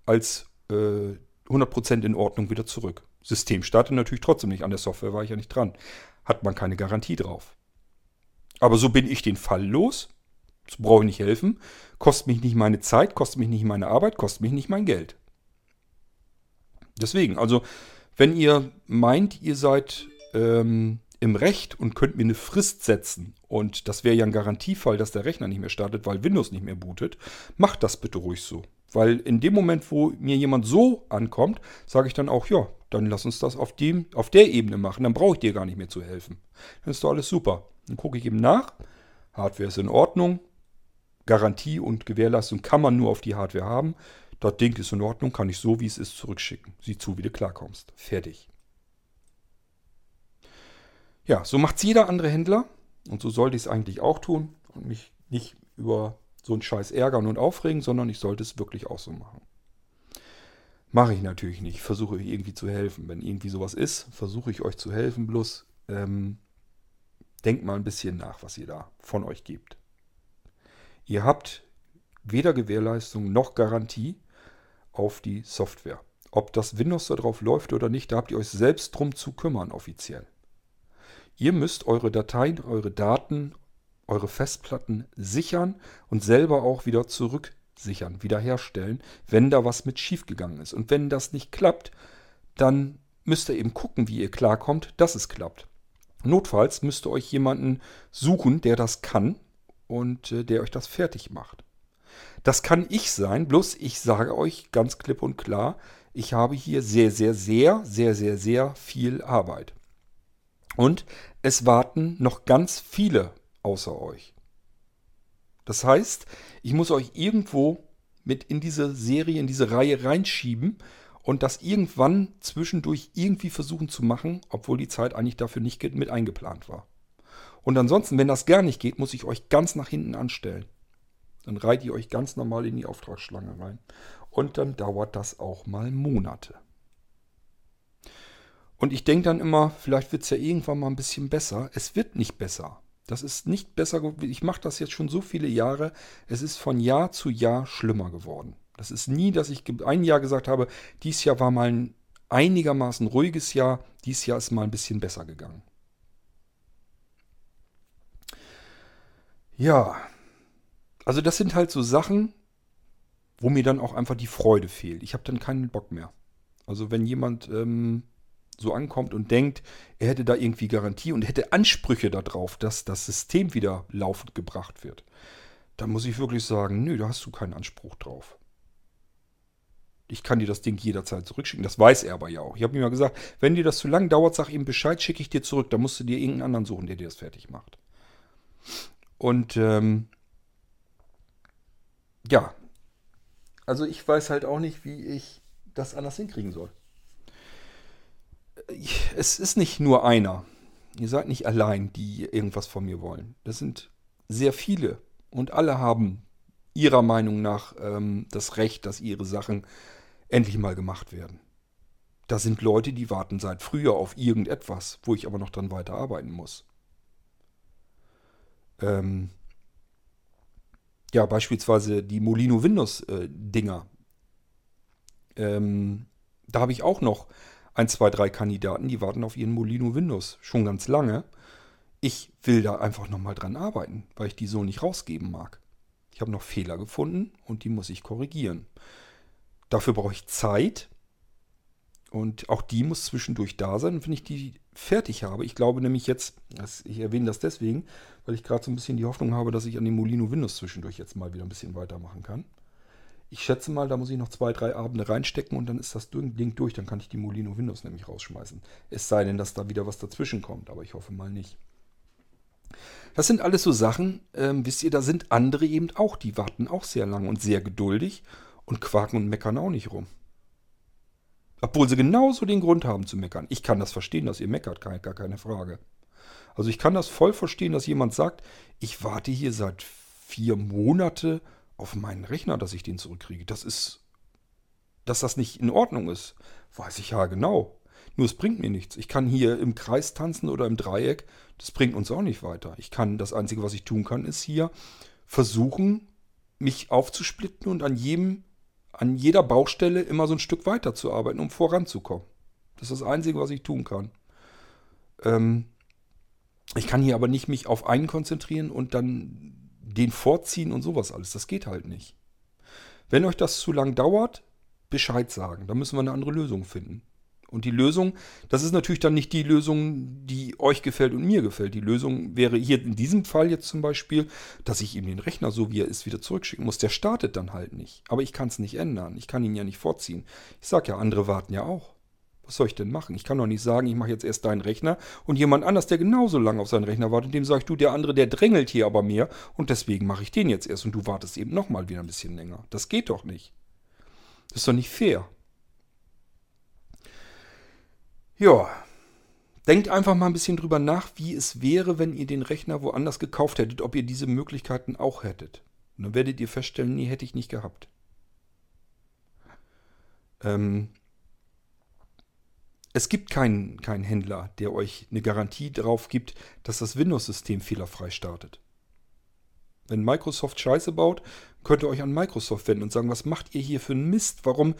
als äh, 100% in Ordnung wieder zurück. System startet natürlich trotzdem nicht. An der Software war ich ja nicht dran. Hat man keine Garantie drauf. Aber so bin ich den Fall los. Das brauche ich nicht helfen. Kostet mich nicht meine Zeit, kostet mich nicht meine Arbeit, kostet mich nicht mein Geld. Deswegen, also, wenn ihr meint, ihr seid ähm, im Recht und könnt mir eine Frist setzen, und das wäre ja ein Garantiefall, dass der Rechner nicht mehr startet, weil Windows nicht mehr bootet, macht das bitte ruhig so. Weil in dem Moment, wo mir jemand so ankommt, sage ich dann auch, ja, dann lass uns das auf, dem, auf der Ebene machen. Dann brauche ich dir gar nicht mehr zu helfen. Dann ist doch alles super. Dann gucke ich eben nach. Hardware ist in Ordnung. Garantie und Gewährleistung kann man nur auf die Hardware haben. Das Ding ist in Ordnung, kann ich so wie es ist zurückschicken. Sieh zu, wie du klarkommst. Fertig. Ja, so macht es jeder andere Händler. Und so sollte ich es eigentlich auch tun. Und mich nicht über so einen Scheiß ärgern und aufregen, sondern ich sollte es wirklich auch so machen. Mache ich natürlich nicht. Versuche euch irgendwie zu helfen. Wenn irgendwie sowas ist, versuche ich euch zu helfen. Bloß ähm, denkt mal ein bisschen nach, was ihr da von euch gebt. Ihr habt weder Gewährleistung noch Garantie auf die Software. Ob das Windows da drauf läuft oder nicht, da habt ihr euch selbst drum zu kümmern offiziell. Ihr müsst eure Dateien, eure Daten, eure Festplatten sichern und selber auch wieder zurücksichern, wiederherstellen, wenn da was mit schiefgegangen ist. Und wenn das nicht klappt, dann müsst ihr eben gucken, wie ihr klarkommt, dass es klappt. Notfalls müsst ihr euch jemanden suchen, der das kann, und äh, der euch das fertig macht. Das kann ich sein, bloß ich sage euch ganz klipp und klar, ich habe hier sehr, sehr, sehr, sehr, sehr, sehr viel Arbeit. Und es warten noch ganz viele außer euch. Das heißt, ich muss euch irgendwo mit in diese Serie, in diese Reihe reinschieben und das irgendwann zwischendurch irgendwie versuchen zu machen, obwohl die Zeit eigentlich dafür nicht mit eingeplant war. Und ansonsten, wenn das gar nicht geht, muss ich euch ganz nach hinten anstellen. Dann reiht ihr euch ganz normal in die Auftragsschlange rein. Und dann dauert das auch mal Monate. Und ich denke dann immer, vielleicht wird es ja irgendwann mal ein bisschen besser. Es wird nicht besser. Das ist nicht besser. Ich mache das jetzt schon so viele Jahre. Es ist von Jahr zu Jahr schlimmer geworden. Das ist nie, dass ich ein Jahr gesagt habe, dieses Jahr war mal ein einigermaßen ruhiges Jahr. Dieses Jahr ist mal ein bisschen besser gegangen. Ja, also das sind halt so Sachen, wo mir dann auch einfach die Freude fehlt. Ich habe dann keinen Bock mehr. Also wenn jemand ähm, so ankommt und denkt, er hätte da irgendwie Garantie und hätte Ansprüche darauf, dass das System wieder laufend gebracht wird, dann muss ich wirklich sagen, nö, da hast du keinen Anspruch drauf. Ich kann dir das Ding jederzeit zurückschicken. Das weiß er aber ja auch. Ich habe ihm ja gesagt, wenn dir das zu lang dauert, sag ihm Bescheid, schicke ich dir zurück. Da musst du dir irgendeinen anderen suchen, der dir das fertig macht. Und ähm, ja, also ich weiß halt auch nicht, wie ich das anders hinkriegen soll. Es ist nicht nur einer. Ihr seid nicht allein, die irgendwas von mir wollen. Das sind sehr viele. Und alle haben ihrer Meinung nach ähm, das Recht, dass ihre Sachen endlich mal gemacht werden. Da sind Leute, die warten seit früher auf irgendetwas, wo ich aber noch dran weiterarbeiten muss. Ähm ja, beispielsweise die Molino Windows-Dinger. Äh, ähm, da habe ich auch noch ein, zwei, drei Kandidaten, die warten auf ihren Molino Windows schon ganz lange. Ich will da einfach nochmal dran arbeiten, weil ich die so nicht rausgeben mag. Ich habe noch Fehler gefunden und die muss ich korrigieren. Dafür brauche ich Zeit und auch die muss zwischendurch da sein, wenn ich die fertig habe. Ich glaube nämlich jetzt, ich erwähne das deswegen, weil ich gerade so ein bisschen die Hoffnung habe, dass ich an dem Molino Windows zwischendurch jetzt mal wieder ein bisschen weitermachen kann. Ich schätze mal, da muss ich noch zwei, drei Abende reinstecken und dann ist das Ding durch. Dann kann ich die Molino Windows nämlich rausschmeißen. Es sei denn, dass da wieder was dazwischen kommt, aber ich hoffe mal nicht. Das sind alles so Sachen, ähm, wisst ihr, da sind andere eben auch, die warten auch sehr lang und sehr geduldig und quaken und meckern auch nicht rum. Obwohl sie genauso den Grund haben zu meckern. Ich kann das verstehen, dass ihr meckert, gar keine Frage. Also ich kann das voll verstehen, dass jemand sagt, ich warte hier seit vier Monate auf meinen Rechner, dass ich den zurückkriege. Das ist, dass das nicht in Ordnung ist, weiß ich ja genau. Nur es bringt mir nichts. Ich kann hier im Kreis tanzen oder im Dreieck. Das bringt uns auch nicht weiter. Ich kann, das Einzige, was ich tun kann, ist hier versuchen, mich aufzusplitten und an jedem, an jeder Baustelle immer so ein Stück weiter zu arbeiten, um voranzukommen. Das ist das Einzige, was ich tun kann. Ähm, ich kann hier aber nicht mich auf einen konzentrieren und dann den vorziehen und sowas alles. Das geht halt nicht. Wenn euch das zu lang dauert, Bescheid sagen. Da müssen wir eine andere Lösung finden. Und die Lösung, das ist natürlich dann nicht die Lösung, die euch gefällt und mir gefällt. Die Lösung wäre hier in diesem Fall jetzt zum Beispiel, dass ich ihm den Rechner, so wie er ist, wieder zurückschicken muss. Der startet dann halt nicht. Aber ich kann es nicht ändern. Ich kann ihn ja nicht vorziehen. Ich sage ja, andere warten ja auch. Was soll ich denn machen? Ich kann doch nicht sagen, ich mache jetzt erst deinen Rechner und jemand anders, der genauso lange auf seinen Rechner wartet, dem sage ich, du, der andere, der drängelt hier aber mehr und deswegen mache ich den jetzt erst und du wartest eben nochmal wieder ein bisschen länger. Das geht doch nicht. Das ist doch nicht fair. Ja, denkt einfach mal ein bisschen drüber nach, wie es wäre, wenn ihr den Rechner woanders gekauft hättet, ob ihr diese Möglichkeiten auch hättet. Und dann werdet ihr feststellen, nee, hätte ich nicht gehabt. Ähm, es gibt keinen, keinen Händler, der euch eine Garantie darauf gibt, dass das Windows-System fehlerfrei startet. Wenn Microsoft Scheiße baut, könnt ihr euch an Microsoft wenden und sagen, was macht ihr hier für einen Mist? Warum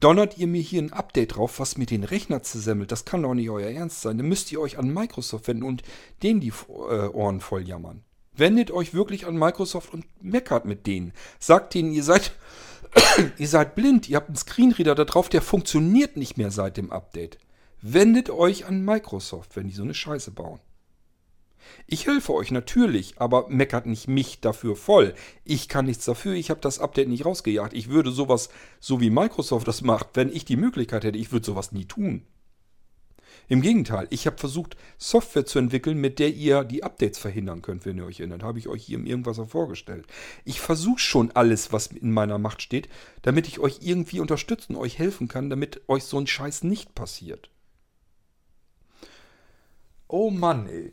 donnert ihr mir hier ein Update drauf, was mir den Rechner zersemmelt? Das kann doch nicht euer Ernst sein. Dann müsst ihr euch an Microsoft wenden und denen die äh, Ohren voll jammern. Wendet euch wirklich an Microsoft und meckert mit denen. Sagt denen, ihr seid ihr seid blind, ihr habt einen Screenreader da drauf, der funktioniert nicht mehr seit dem Update. Wendet euch an Microsoft, wenn die so eine Scheiße bauen. Ich helfe euch natürlich, aber meckert nicht mich dafür voll. Ich kann nichts dafür, ich habe das Update nicht rausgejagt. Ich würde sowas, so wie Microsoft das macht, wenn ich die Möglichkeit hätte, ich würde sowas nie tun. Im Gegenteil, ich habe versucht, Software zu entwickeln, mit der ihr die Updates verhindern könnt, wenn ihr euch erinnert. Habe ich euch hier irgendwas vorgestellt. Ich versuche schon alles, was in meiner Macht steht, damit ich euch irgendwie unterstützen, euch helfen kann, damit euch so ein Scheiß nicht passiert. Oh Mann, ey.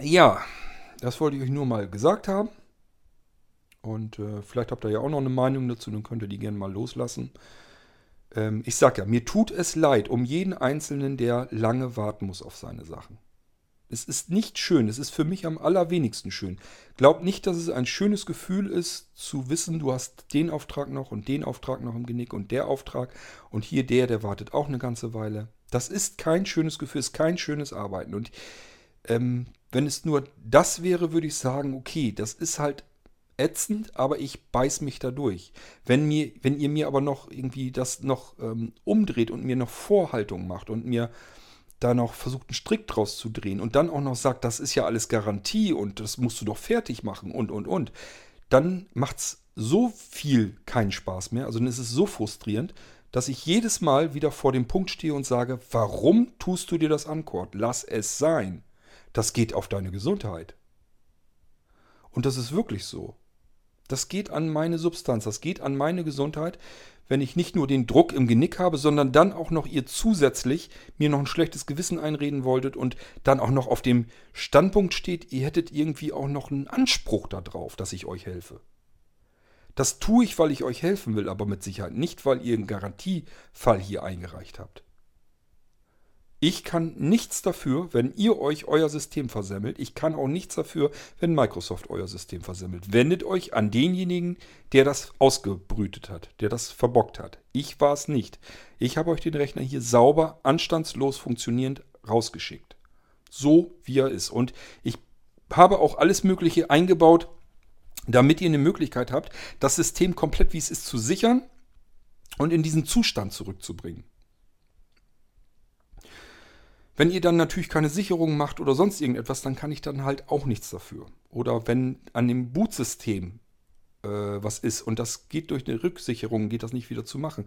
Ja, das wollte ich euch nur mal gesagt haben. Und äh, vielleicht habt ihr ja auch noch eine Meinung dazu, dann könnt ihr die gerne mal loslassen ähm, ich sag ja, mir tut es leid um jeden Einzelnen, der lange warten muss auf seine Sachen. Es ist nicht schön, es ist für mich am allerwenigsten schön. Glaub nicht, dass es ein schönes Gefühl ist, zu wissen, du hast den Auftrag noch und den Auftrag noch im Genick und der Auftrag und hier der, der wartet auch eine ganze Weile. Das ist kein schönes Gefühl, ist kein schönes Arbeiten. Und ähm, wenn es nur das wäre, würde ich sagen, okay, das ist halt ätzend, aber ich beiß mich da durch. Wenn, mir, wenn ihr mir aber noch irgendwie das noch ähm, umdreht und mir noch Vorhaltung macht und mir da noch versucht, einen Strick draus zu drehen und dann auch noch sagt, das ist ja alles Garantie und das musst du doch fertig machen und, und, und, dann macht es so viel keinen Spaß mehr. Also dann ist es so frustrierend, dass ich jedes Mal wieder vor dem Punkt stehe und sage, warum tust du dir das an, Kurt? Lass es sein. Das geht auf deine Gesundheit. Und das ist wirklich so. Das geht an meine Substanz, das geht an meine Gesundheit, wenn ich nicht nur den Druck im Genick habe, sondern dann auch noch ihr zusätzlich mir noch ein schlechtes Gewissen einreden wolltet und dann auch noch auf dem Standpunkt steht, ihr hättet irgendwie auch noch einen Anspruch darauf, dass ich euch helfe. Das tue ich, weil ich euch helfen will, aber mit Sicherheit nicht, weil ihr einen Garantiefall hier eingereicht habt. Ich kann nichts dafür, wenn ihr euch euer System versemmelt. Ich kann auch nichts dafür, wenn Microsoft euer System versemmelt. Wendet euch an denjenigen, der das ausgebrütet hat, der das verbockt hat. Ich war es nicht. Ich habe euch den Rechner hier sauber, anstandslos funktionierend rausgeschickt. So wie er ist. Und ich habe auch alles Mögliche eingebaut, damit ihr eine Möglichkeit habt, das System komplett wie es ist zu sichern und in diesen Zustand zurückzubringen. Wenn ihr dann natürlich keine Sicherung macht oder sonst irgendetwas, dann kann ich dann halt auch nichts dafür. Oder wenn an dem Bootsystem äh, was ist und das geht durch eine Rücksicherung, geht das nicht wieder zu machen.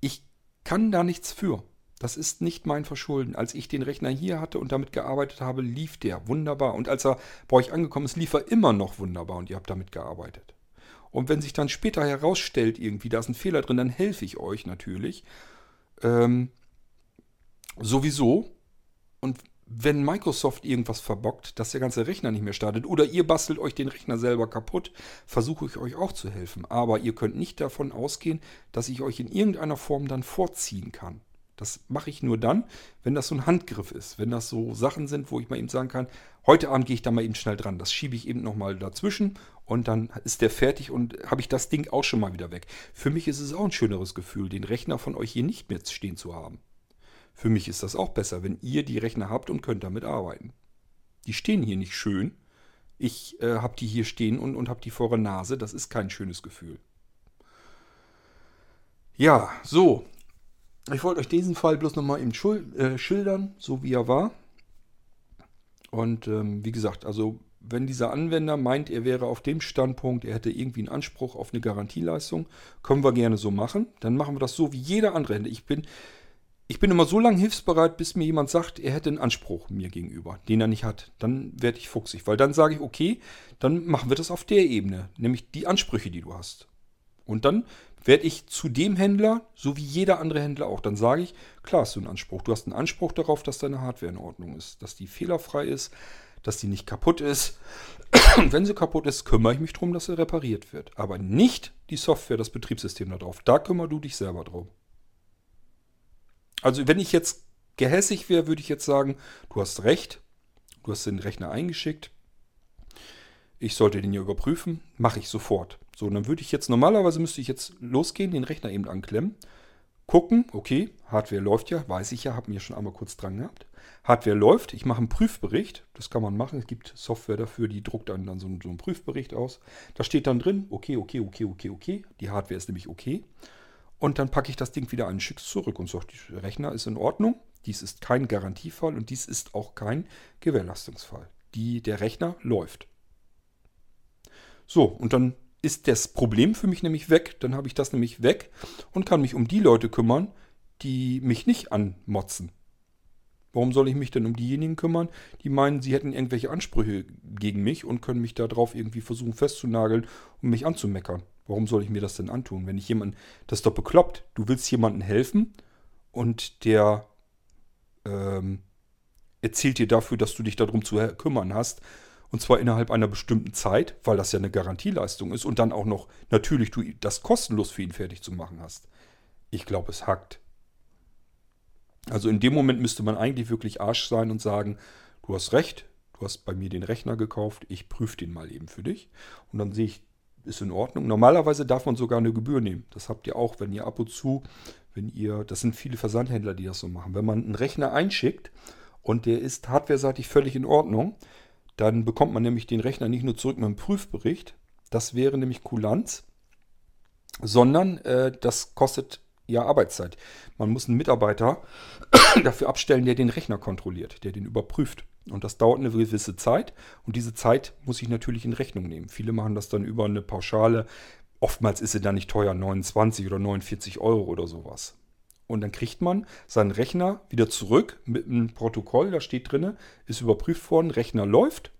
Ich kann da nichts für. Das ist nicht mein Verschulden. Als ich den Rechner hier hatte und damit gearbeitet habe, lief der wunderbar. Und als er bei euch angekommen ist, lief er immer noch wunderbar und ihr habt damit gearbeitet. Und wenn sich dann später herausstellt, irgendwie, da ist ein Fehler drin, dann helfe ich euch natürlich. Ähm, sowieso, und wenn Microsoft irgendwas verbockt, dass der ganze Rechner nicht mehr startet oder ihr bastelt euch den Rechner selber kaputt, versuche ich euch auch zu helfen. Aber ihr könnt nicht davon ausgehen, dass ich euch in irgendeiner Form dann vorziehen kann. Das mache ich nur dann, wenn das so ein Handgriff ist. Wenn das so Sachen sind, wo ich mal eben sagen kann, heute Abend gehe ich da mal eben schnell dran. Das schiebe ich eben nochmal dazwischen und dann ist der fertig und habe ich das Ding auch schon mal wieder weg. Für mich ist es auch ein schöneres Gefühl, den Rechner von euch hier nicht mehr stehen zu haben. Für mich ist das auch besser, wenn ihr die Rechner habt und könnt damit arbeiten. Die stehen hier nicht schön. Ich äh, habe die hier stehen und, und habe die vor der Nase. Das ist kein schönes Gefühl. Ja, so. Ich wollte euch diesen Fall bloß nochmal eben äh, schildern, so wie er war. Und ähm, wie gesagt, also wenn dieser Anwender meint, er wäre auf dem Standpunkt, er hätte irgendwie einen Anspruch auf eine Garantieleistung, können wir gerne so machen. Dann machen wir das so wie jeder andere. Ich bin, ich bin immer so lange hilfsbereit, bis mir jemand sagt, er hätte einen Anspruch mir gegenüber, den er nicht hat. Dann werde ich fuchsig, weil dann sage ich, okay, dann machen wir das auf der Ebene, nämlich die Ansprüche, die du hast. Und dann werde ich zu dem Händler, so wie jeder andere Händler auch, dann sage ich, klar hast du einen Anspruch. Du hast einen Anspruch darauf, dass deine Hardware in Ordnung ist, dass die fehlerfrei ist, dass die nicht kaputt ist. Und wenn sie kaputt ist, kümmere ich mich darum, dass sie repariert wird. Aber nicht die Software, das Betriebssystem darauf. Da kümmere du dich selber drum. Also wenn ich jetzt gehässig wäre, würde ich jetzt sagen, du hast recht, du hast den Rechner eingeschickt, ich sollte den hier überprüfen, mache ich sofort. So, dann würde ich jetzt, normalerweise müsste ich jetzt losgehen, den Rechner eben anklemmen, gucken, okay, Hardware läuft ja, weiß ich ja, habe mir schon einmal kurz dran gehabt. Hardware läuft, ich mache einen Prüfbericht, das kann man machen, es gibt Software dafür, die druckt dann, dann so, so einen Prüfbericht aus. Da steht dann drin, okay, okay, okay, okay, okay, die Hardware ist nämlich okay. Und dann packe ich das Ding wieder an, schicke es zurück und sage, der Rechner ist in Ordnung. Dies ist kein Garantiefall und dies ist auch kein Gewährleistungsfall. Die, der Rechner läuft. So, und dann ist das Problem für mich nämlich weg. Dann habe ich das nämlich weg und kann mich um die Leute kümmern, die mich nicht anmotzen. Warum soll ich mich denn um diejenigen kümmern, die meinen, sie hätten irgendwelche Ansprüche gegen mich und können mich darauf irgendwie versuchen festzunageln und mich anzumeckern? Warum soll ich mir das denn antun? Wenn ich jemanden, das ist doch bekloppt. Du willst jemandem helfen und der ähm, erzählt dir dafür, dass du dich darum zu kümmern hast. Und zwar innerhalb einer bestimmten Zeit, weil das ja eine Garantieleistung ist und dann auch noch natürlich du das kostenlos für ihn fertig zu machen hast. Ich glaube, es hackt. Also in dem Moment müsste man eigentlich wirklich Arsch sein und sagen, du hast recht, du hast bei mir den Rechner gekauft, ich prüfe den mal eben für dich. Und dann sehe ich ist in Ordnung. Normalerweise darf man sogar eine Gebühr nehmen. Das habt ihr auch, wenn ihr ab und zu, wenn ihr, das sind viele Versandhändler, die das so machen. Wenn man einen Rechner einschickt und der ist hardwareseitig völlig in Ordnung, dann bekommt man nämlich den Rechner nicht nur zurück mit einem Prüfbericht, das wäre nämlich Kulanz, sondern äh, das kostet ja Arbeitszeit. Man muss einen Mitarbeiter dafür abstellen, der den Rechner kontrolliert, der den überprüft. Und das dauert eine gewisse Zeit und diese Zeit muss ich natürlich in Rechnung nehmen. Viele machen das dann über eine Pauschale. Oftmals ist sie dann nicht teuer, 29 oder 49 Euro oder sowas. Und dann kriegt man seinen Rechner wieder zurück mit einem Protokoll, da steht drin, ist überprüft worden, Rechner läuft,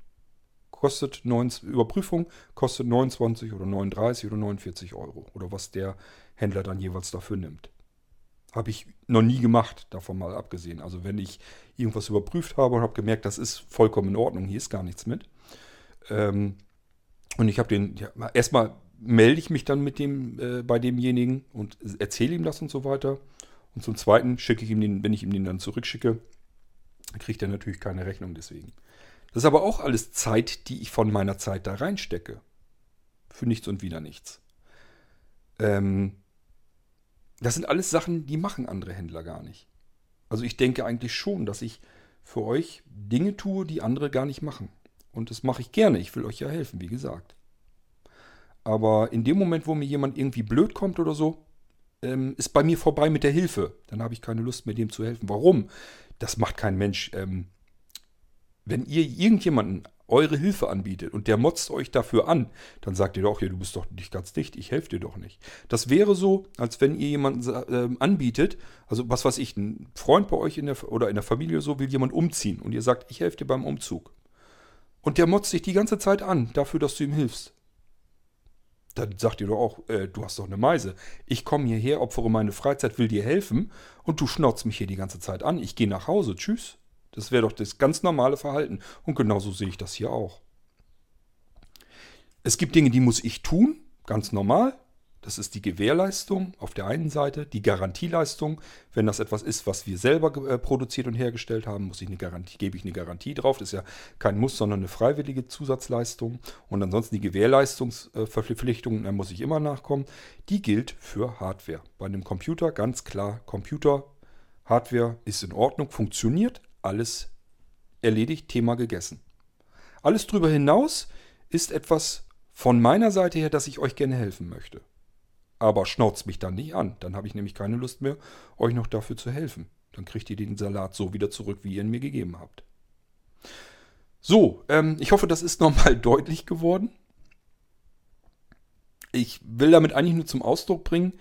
Kostet 9, Überprüfung kostet 29 oder 39 oder 49 Euro. Oder was der Händler dann jeweils dafür nimmt. Habe ich noch nie gemacht, davon mal abgesehen. Also wenn ich irgendwas überprüft habe und habe gemerkt, das ist vollkommen in Ordnung, hier ist gar nichts mit. Ähm, und ich habe den, ja, erstmal melde ich mich dann mit dem, äh, bei demjenigen und erzähle ihm das und so weiter. Und zum Zweiten schicke ich ihm den, wenn ich ihm den dann zurückschicke, kriegt er natürlich keine Rechnung deswegen. Das ist aber auch alles Zeit, die ich von meiner Zeit da reinstecke. Für nichts und wieder nichts. Ähm, das sind alles Sachen, die machen andere Händler gar nicht. Also ich denke eigentlich schon, dass ich für euch Dinge tue, die andere gar nicht machen. Und das mache ich gerne. Ich will euch ja helfen, wie gesagt. Aber in dem Moment, wo mir jemand irgendwie blöd kommt oder so, ähm, ist bei mir vorbei mit der Hilfe. Dann habe ich keine Lust mehr, dem zu helfen. Warum? Das macht kein Mensch. Ähm, wenn ihr irgendjemanden eure Hilfe anbietet und der motzt euch dafür an, dann sagt ihr doch, ja, du bist doch nicht ganz dicht, ich helfe dir doch nicht. Das wäre so, als wenn ihr jemanden äh, anbietet, also was weiß ich, ein Freund bei euch in der, oder in der Familie so will jemand umziehen und ihr sagt, ich helfe dir beim Umzug. Und der motzt dich die ganze Zeit an, dafür, dass du ihm hilfst. Dann sagt ihr doch auch, äh, du hast doch eine Meise. Ich komme hierher, opfere meine Freizeit, will dir helfen und du schnauzt mich hier die ganze Zeit an. Ich gehe nach Hause, tschüss. Das wäre doch das ganz normale Verhalten. Und genauso sehe ich das hier auch. Es gibt Dinge, die muss ich tun, ganz normal. Das ist die Gewährleistung auf der einen Seite, die Garantieleistung. Wenn das etwas ist, was wir selber äh, produziert und hergestellt haben, muss ich eine Garantie, gebe ich eine Garantie drauf. Das ist ja kein Muss, sondern eine freiwillige Zusatzleistung. Und ansonsten die Gewährleistungsverpflichtung, da muss ich immer nachkommen. Die gilt für Hardware. Bei einem Computer ganz klar, Computer, Hardware ist in Ordnung, funktioniert, alles erledigt, Thema gegessen. Alles darüber hinaus ist etwas von meiner Seite her, dass ich euch gerne helfen möchte. Aber schnauzt mich dann nicht an. Dann habe ich nämlich keine Lust mehr, euch noch dafür zu helfen. Dann kriegt ihr den Salat so wieder zurück, wie ihr ihn mir gegeben habt. So, ähm, ich hoffe, das ist nochmal deutlich geworden. Ich will damit eigentlich nur zum Ausdruck bringen,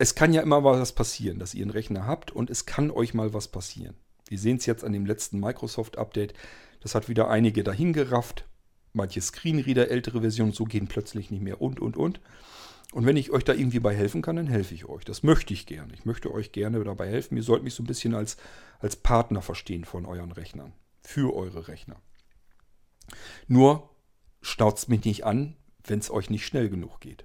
es kann ja immer was passieren, dass ihr einen Rechner habt und es kann euch mal was passieren. Wir sehen es jetzt an dem letzten Microsoft-Update. Das hat wieder einige dahin gerafft. Manche Screenreader, ältere Versionen, so gehen plötzlich nicht mehr und, und, und. Und wenn ich euch da irgendwie bei helfen kann, dann helfe ich euch. Das möchte ich gerne. Ich möchte euch gerne dabei helfen. Ihr sollt mich so ein bisschen als, als Partner verstehen von euren Rechnern. Für eure Rechner. Nur schnauzt mich nicht an, wenn es euch nicht schnell genug geht.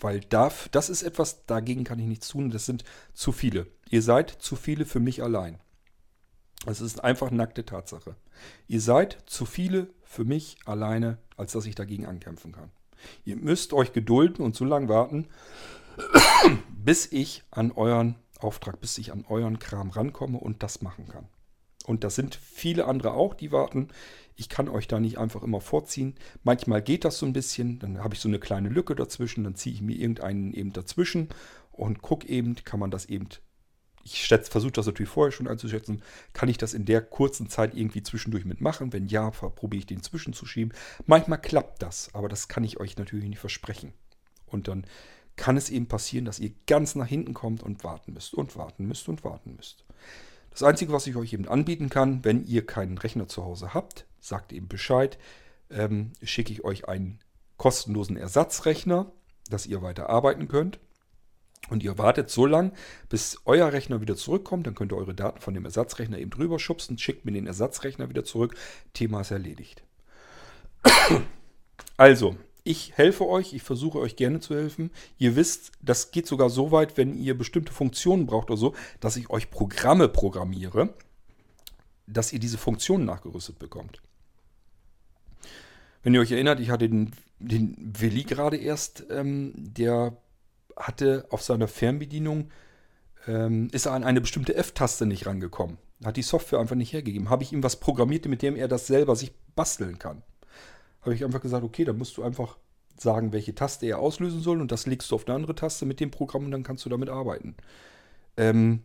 Weil darf, das ist etwas, dagegen kann ich nichts tun. Das sind zu viele. Ihr seid zu viele für mich allein. Es ist einfach nackte Tatsache. Ihr seid zu viele für mich alleine, als dass ich dagegen ankämpfen kann. Ihr müsst euch gedulden und so lange warten, bis ich an euren Auftrag, bis ich an euren Kram rankomme und das machen kann. Und das sind viele andere auch, die warten. Ich kann euch da nicht einfach immer vorziehen. Manchmal geht das so ein bisschen, dann habe ich so eine kleine Lücke dazwischen, dann ziehe ich mir irgendeinen eben dazwischen und gucke eben, kann man das eben ich versuche das natürlich vorher schon einzuschätzen, kann ich das in der kurzen Zeit irgendwie zwischendurch mitmachen? Wenn ja, probiere ich den zwischenzuschieben. Manchmal klappt das, aber das kann ich euch natürlich nicht versprechen. Und dann kann es eben passieren, dass ihr ganz nach hinten kommt und warten müsst und warten müsst und warten müsst. Das Einzige, was ich euch eben anbieten kann, wenn ihr keinen Rechner zu Hause habt, sagt eben Bescheid, ähm, schicke ich euch einen kostenlosen Ersatzrechner, dass ihr weiter arbeiten könnt. Und ihr wartet so lang, bis euer Rechner wieder zurückkommt. Dann könnt ihr eure Daten von dem Ersatzrechner eben drüber schubsen, schickt mir den Ersatzrechner wieder zurück. Thema ist erledigt. Also, ich helfe euch, ich versuche euch gerne zu helfen. Ihr wisst, das geht sogar so weit, wenn ihr bestimmte Funktionen braucht oder so, dass ich euch Programme programmiere, dass ihr diese Funktionen nachgerüstet bekommt. Wenn ihr euch erinnert, ich hatte den, den Willi gerade erst, ähm, der hatte auf seiner Fernbedienung, ähm, ist er an eine bestimmte F-Taste nicht rangekommen. Hat die Software einfach nicht hergegeben. Habe ich ihm was programmiert, mit dem er das selber sich basteln kann. Habe ich einfach gesagt, okay, dann musst du einfach sagen, welche Taste er auslösen soll und das legst du auf eine andere Taste mit dem Programm und dann kannst du damit arbeiten. Ähm,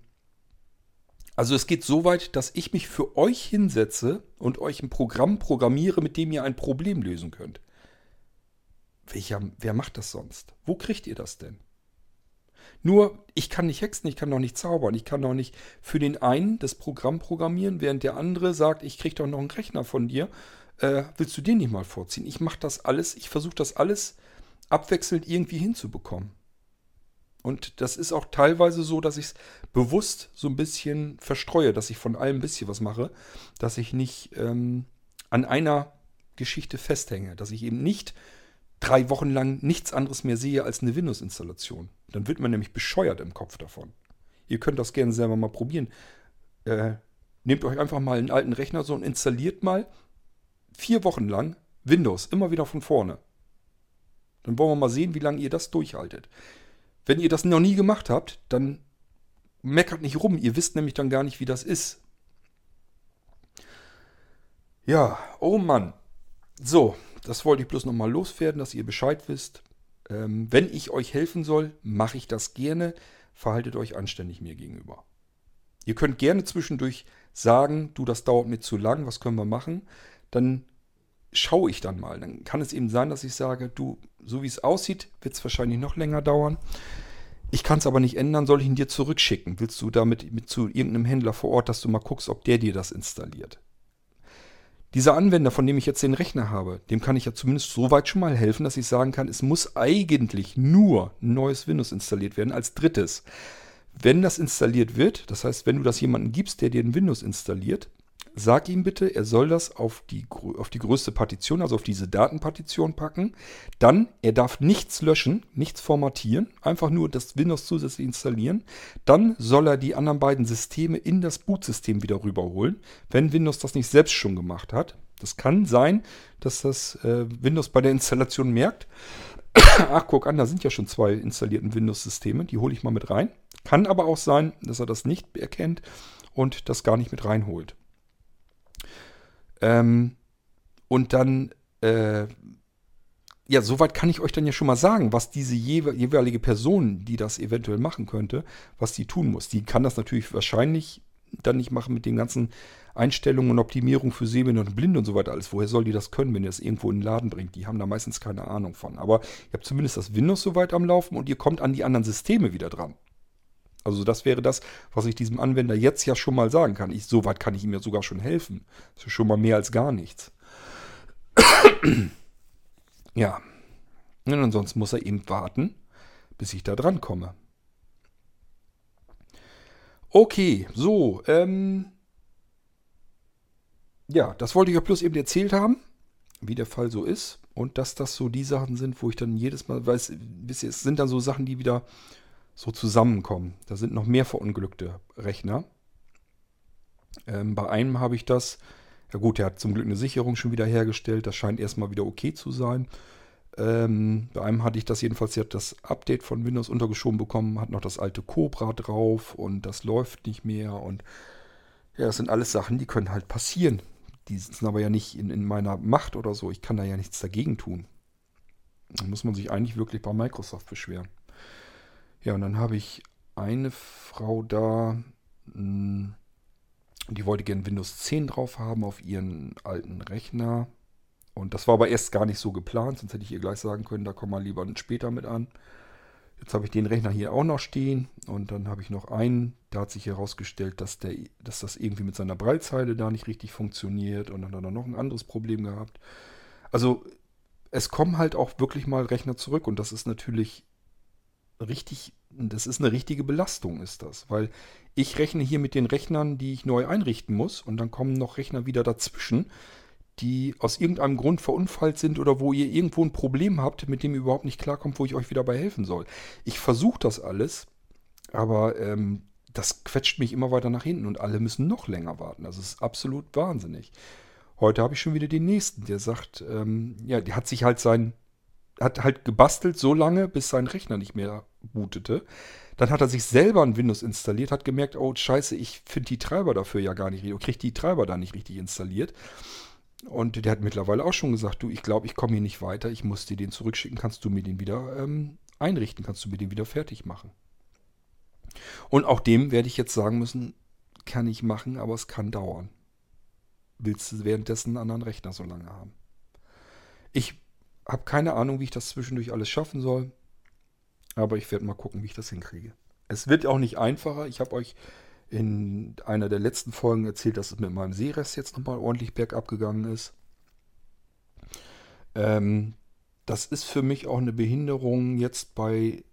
also es geht so weit, dass ich mich für euch hinsetze und euch ein Programm programmiere, mit dem ihr ein Problem lösen könnt. Welcher, wer macht das sonst? Wo kriegt ihr das denn? Nur, ich kann nicht hexen, ich kann noch nicht zaubern. Ich kann noch nicht für den einen das Programm programmieren, während der andere sagt, ich kriege doch noch einen Rechner von dir. Äh, willst du den nicht mal vorziehen? Ich mache das alles, ich versuche das alles abwechselnd irgendwie hinzubekommen. Und das ist auch teilweise so, dass ich es bewusst so ein bisschen verstreue, dass ich von allem ein bisschen was mache, dass ich nicht ähm, an einer Geschichte festhänge, dass ich eben nicht drei Wochen lang nichts anderes mehr sehe als eine Windows-Installation. Dann wird man nämlich bescheuert im Kopf davon. Ihr könnt das gerne selber mal probieren. Äh, nehmt euch einfach mal einen alten Rechner so und installiert mal vier Wochen lang Windows, immer wieder von vorne. Dann wollen wir mal sehen, wie lange ihr das durchhaltet. Wenn ihr das noch nie gemacht habt, dann meckert nicht rum. Ihr wisst nämlich dann gar nicht, wie das ist. Ja, oh Mann. So, das wollte ich bloß nochmal loswerden, dass ihr Bescheid wisst. Ähm, wenn ich euch helfen soll, mache ich das gerne. Verhaltet euch anständig mir gegenüber. Ihr könnt gerne zwischendurch sagen, du, das dauert mir zu lang, was können wir machen? Dann schaue ich dann mal. Dann kann es eben sein, dass ich sage, du, so wie es aussieht, wird es wahrscheinlich noch länger dauern. Ich kann es aber nicht ändern, soll ich ihn dir zurückschicken? Willst du damit mit zu irgendeinem Händler vor Ort, dass du mal guckst, ob der dir das installiert? Dieser Anwender, von dem ich jetzt den Rechner habe, dem kann ich ja zumindest so weit schon mal helfen, dass ich sagen kann, es muss eigentlich nur ein neues Windows installiert werden als drittes. Wenn das installiert wird, das heißt, wenn du das jemandem gibst, der dir ein Windows installiert, sag ihm bitte, er soll das auf die, auf die größte Partition, also auf diese Datenpartition packen. Dann, er darf nichts löschen, nichts formatieren, einfach nur das Windows zusätzlich installieren. Dann soll er die anderen beiden Systeme in das Bootsystem wieder rüberholen, wenn Windows das nicht selbst schon gemacht hat. Das kann sein, dass das äh, Windows bei der Installation merkt. Ach, guck an, da sind ja schon zwei installierten Windows-Systeme, die hole ich mal mit rein. Kann aber auch sein, dass er das nicht erkennt und das gar nicht mit reinholt. Ähm, und dann, äh, ja, soweit kann ich euch dann ja schon mal sagen, was diese jeweilige Person, die das eventuell machen könnte, was die tun muss. Die kann das natürlich wahrscheinlich dann nicht machen mit den ganzen Einstellungen und Optimierung für Sehbehinderte und Blinde und so weiter alles. Woher soll die das können, wenn ihr das irgendwo in den Laden bringt? Die haben da meistens keine Ahnung von. Aber ihr habt zumindest das Windows soweit am Laufen und ihr kommt an die anderen Systeme wieder dran. Also das wäre das, was ich diesem Anwender jetzt ja schon mal sagen kann. Ich, soweit kann ich ihm ja sogar schon helfen. Das ist schon mal mehr als gar nichts. ja. Und ansonsten muss er eben warten, bis ich da dran komme. Okay, so. Ähm, ja, das wollte ich euch bloß eben erzählt haben, wie der Fall so ist. Und dass das so die Sachen sind, wo ich dann jedes Mal weiß, es sind dann so Sachen, die wieder so zusammenkommen. Da sind noch mehr verunglückte Rechner. Ähm, bei einem habe ich das, ja gut, der hat zum Glück eine Sicherung schon wieder hergestellt. Das scheint erstmal wieder okay zu sein. Ähm, bei einem hatte ich das jedenfalls, der hat das Update von Windows untergeschoben bekommen, hat noch das alte Cobra drauf und das läuft nicht mehr. Und ja, das sind alles Sachen, die können halt passieren. Die sind aber ja nicht in, in meiner Macht oder so. Ich kann da ja nichts dagegen tun. Da muss man sich eigentlich wirklich bei Microsoft beschweren. Ja, und dann habe ich eine Frau da, hm, die wollte gerne Windows 10 drauf haben auf ihren alten Rechner. Und das war aber erst gar nicht so geplant, sonst hätte ich ihr gleich sagen können, da komm mal lieber später mit an. Jetzt habe ich den Rechner hier auch noch stehen und dann habe ich noch einen, da hat sich herausgestellt, dass, der, dass das irgendwie mit seiner Breitzeile da nicht richtig funktioniert und dann hat er noch ein anderes Problem gehabt. Also es kommen halt auch wirklich mal Rechner zurück und das ist natürlich richtig, das ist eine richtige Belastung, ist das. Weil ich rechne hier mit den Rechnern, die ich neu einrichten muss und dann kommen noch Rechner wieder dazwischen, die aus irgendeinem Grund verunfallt sind oder wo ihr irgendwo ein Problem habt, mit dem ihr überhaupt nicht klarkommt, wo ich euch wieder bei helfen soll. Ich versuche das alles, aber ähm, das quetscht mich immer weiter nach hinten und alle müssen noch länger warten. Das ist absolut wahnsinnig. Heute habe ich schon wieder den nächsten, der sagt, ähm, ja, der hat sich halt sein hat halt gebastelt so lange, bis sein Rechner nicht mehr bootete. Dann hat er sich selber ein Windows installiert, hat gemerkt, oh scheiße, ich finde die Treiber dafür ja gar nicht richtig, kriege die Treiber da nicht richtig installiert. Und der hat mittlerweile auch schon gesagt, du, ich glaube, ich komme hier nicht weiter, ich muss dir den zurückschicken, kannst du mir den wieder ähm, einrichten, kannst du mir den wieder fertig machen. Und auch dem werde ich jetzt sagen müssen, kann ich machen, aber es kann dauern. Willst du währenddessen einen anderen Rechner so lange haben? Ich habe keine Ahnung, wie ich das zwischendurch alles schaffen soll. Aber ich werde mal gucken, wie ich das hinkriege. Es wird auch nicht einfacher. Ich habe euch in einer der letzten Folgen erzählt, dass es mit meinem Seerest jetzt nochmal ordentlich bergab gegangen ist. Ähm, das ist für mich auch eine Behinderung jetzt bei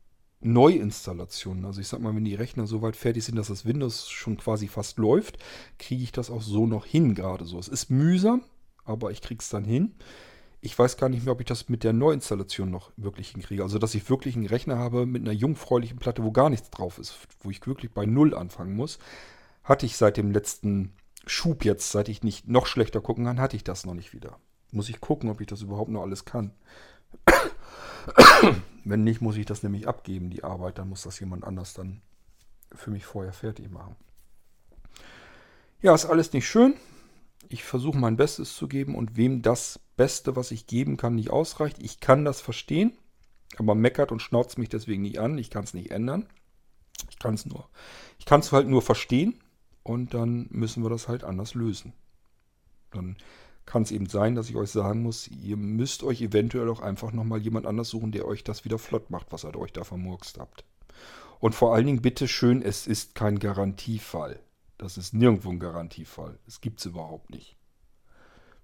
Neuinstallationen. Also ich sag mal, wenn die Rechner so weit fertig sind, dass das Windows schon quasi fast läuft, kriege ich das auch so noch hin gerade so. Es ist mühsam, aber ich kriege es dann hin. Ich weiß gar nicht mehr, ob ich das mit der Neuinstallation noch wirklich hinkriege. Also, dass ich wirklich einen Rechner habe mit einer jungfräulichen Platte, wo gar nichts drauf ist, wo ich wirklich bei Null anfangen muss. Hatte ich seit dem letzten Schub jetzt, seit ich nicht noch schlechter gucken kann, hatte ich das noch nicht wieder. Muss ich gucken, ob ich das überhaupt noch alles kann. Wenn nicht, muss ich das nämlich abgeben, die Arbeit. Dann muss das jemand anders dann für mich vorher fertig machen. Ja, ist alles nicht schön. Ich versuche mein Bestes zu geben und wem das Beste, was ich geben kann, nicht ausreicht, ich kann das verstehen, aber meckert und schnauzt mich deswegen nicht an. Ich kann es nicht ändern. Ich kann es nur. Ich kann es halt nur verstehen und dann müssen wir das halt anders lösen. Dann kann es eben sein, dass ich euch sagen muss, ihr müsst euch eventuell auch einfach nochmal jemand anders suchen, der euch das wieder flott macht, was ihr euch da vermurkst habt. Und vor allen Dingen bitte schön, es ist kein Garantiefall. Das ist nirgendwo ein Garantiefall. Es gibt es überhaupt nicht.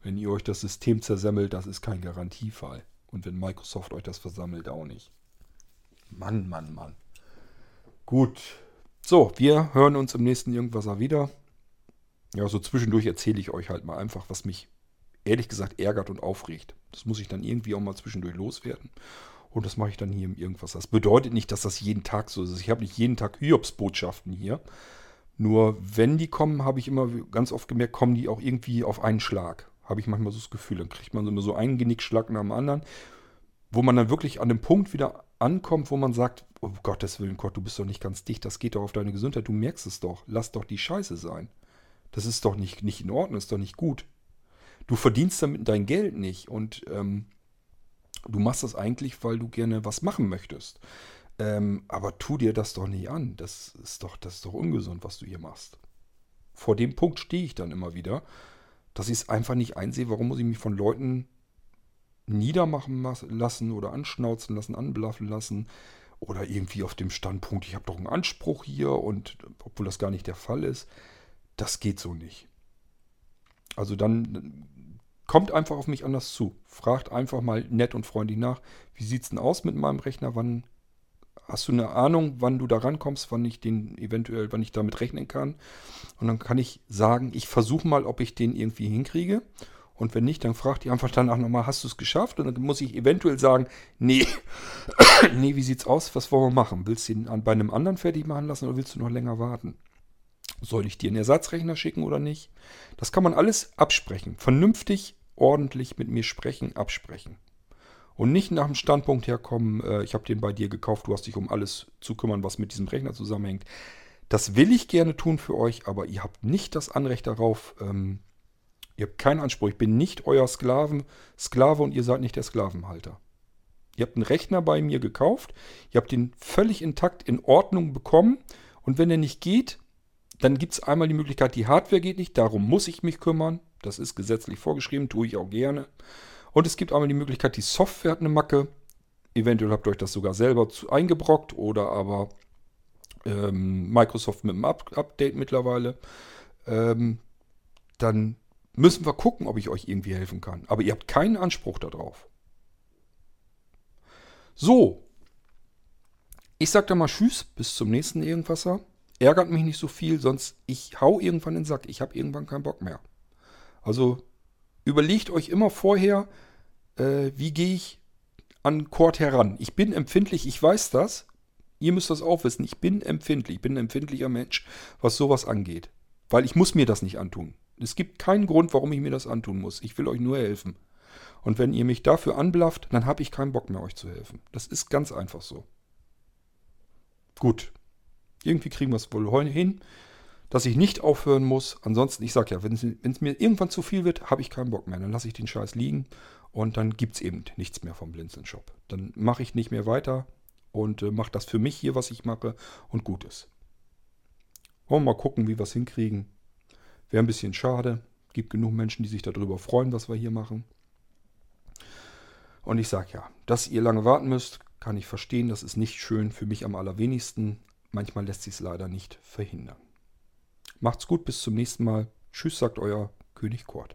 Wenn ihr euch das System zersemmelt, das ist kein Garantiefall. Und wenn Microsoft euch das versammelt, auch nicht. Mann, Mann, Mann. Gut. So, wir hören uns im nächsten Irgendwaser wieder. Ja, so zwischendurch erzähle ich euch halt mal einfach, was mich ehrlich gesagt ärgert und aufregt. Das muss ich dann irgendwie auch mal zwischendurch loswerden. Und das mache ich dann hier im Irgendwas. Das bedeutet nicht, dass das jeden Tag so ist. Ich habe nicht jeden Tag Hiobs-Botschaften hier. Nur wenn die kommen, habe ich immer ganz oft gemerkt, kommen die auch irgendwie auf einen Schlag. Habe ich manchmal so das Gefühl. Dann kriegt man immer so einen Genickschlag nach dem anderen, wo man dann wirklich an dem Punkt wieder ankommt, wo man sagt, oh Gottes Willen, Gott, du bist doch nicht ganz dicht, das geht doch auf deine Gesundheit, du merkst es doch, lass doch die Scheiße sein. Das ist doch nicht, nicht in Ordnung, ist doch nicht gut. Du verdienst damit dein Geld nicht und ähm, du machst das eigentlich, weil du gerne was machen möchtest. Ähm, aber tu dir das doch nicht an. Das ist doch, das ist doch ungesund, was du hier machst. Vor dem Punkt stehe ich dann immer wieder, dass ich es einfach nicht einsehe, warum muss ich mich von Leuten niedermachen lassen oder anschnauzen lassen, anblaffen lassen oder irgendwie auf dem Standpunkt, ich habe doch einen Anspruch hier und obwohl das gar nicht der Fall ist, das geht so nicht. Also dann kommt einfach auf mich anders zu. Fragt einfach mal nett und freundlich nach, wie sieht es denn aus mit meinem Rechner? Wann hast du eine Ahnung, wann du da rankommst, wann ich den eventuell, wann ich damit rechnen kann? Und dann kann ich sagen, ich versuche mal, ob ich den irgendwie hinkriege. Und wenn nicht, dann fragt ihr einfach danach nochmal, hast du es geschafft? Und dann muss ich eventuell sagen, nee, nee, wie sieht's aus? Was wollen wir machen? Willst du ihn bei einem anderen fertig machen lassen oder willst du noch länger warten? Soll ich dir einen Ersatzrechner schicken oder nicht? Das kann man alles absprechen. Vernünftig, ordentlich mit mir sprechen, absprechen. Und nicht nach dem Standpunkt herkommen, äh, ich habe den bei dir gekauft, du hast dich um alles zu kümmern, was mit diesem Rechner zusammenhängt. Das will ich gerne tun für euch, aber ihr habt nicht das Anrecht darauf, ähm, ihr habt keinen Anspruch. Ich bin nicht euer Sklaven, Sklave und ihr seid nicht der Sklavenhalter. Ihr habt einen Rechner bei mir gekauft, ihr habt den völlig intakt in Ordnung bekommen und wenn er nicht geht, dann gibt es einmal die Möglichkeit, die Hardware geht nicht, darum muss ich mich kümmern. Das ist gesetzlich vorgeschrieben, tue ich auch gerne. Und es gibt einmal die Möglichkeit, die Software hat eine Macke. Eventuell habt ihr euch das sogar selber zu, eingebrockt oder aber ähm, Microsoft mit einem Up Update mittlerweile. Ähm, dann müssen wir gucken, ob ich euch irgendwie helfen kann. Aber ihr habt keinen Anspruch darauf. So. Ich sag dann mal Tschüss, bis zum nächsten Irgendwasser ärgert mich nicht so viel, sonst ich hau irgendwann in den Sack. Ich habe irgendwann keinen Bock mehr. Also überlegt euch immer vorher, äh, wie gehe ich an Cord heran. Ich bin empfindlich, ich weiß das. Ihr müsst das auch wissen. Ich bin empfindlich, ich bin ein empfindlicher Mensch, was sowas angeht. Weil ich muss mir das nicht antun. Es gibt keinen Grund, warum ich mir das antun muss. Ich will euch nur helfen. Und wenn ihr mich dafür anblafft, dann habe ich keinen Bock mehr, euch zu helfen. Das ist ganz einfach so. Gut, irgendwie kriegen wir es wohl hin, dass ich nicht aufhören muss. Ansonsten, ich sage ja, wenn es mir irgendwann zu viel wird, habe ich keinen Bock mehr. Dann lasse ich den Scheiß liegen und dann gibt es eben nichts mehr vom Blinzeln-Shop. Dann mache ich nicht mehr weiter und äh, mache das für mich hier, was ich mache und gut ist. Wollen wir mal gucken, wie wir es hinkriegen. Wäre ein bisschen schade. Gibt genug Menschen, die sich darüber freuen, was wir hier machen. Und ich sage ja, dass ihr lange warten müsst, kann ich verstehen. Das ist nicht schön, für mich am allerwenigsten. Manchmal lässt sich es leider nicht verhindern. Macht's gut, bis zum nächsten Mal. Tschüss, sagt euer König Kurt.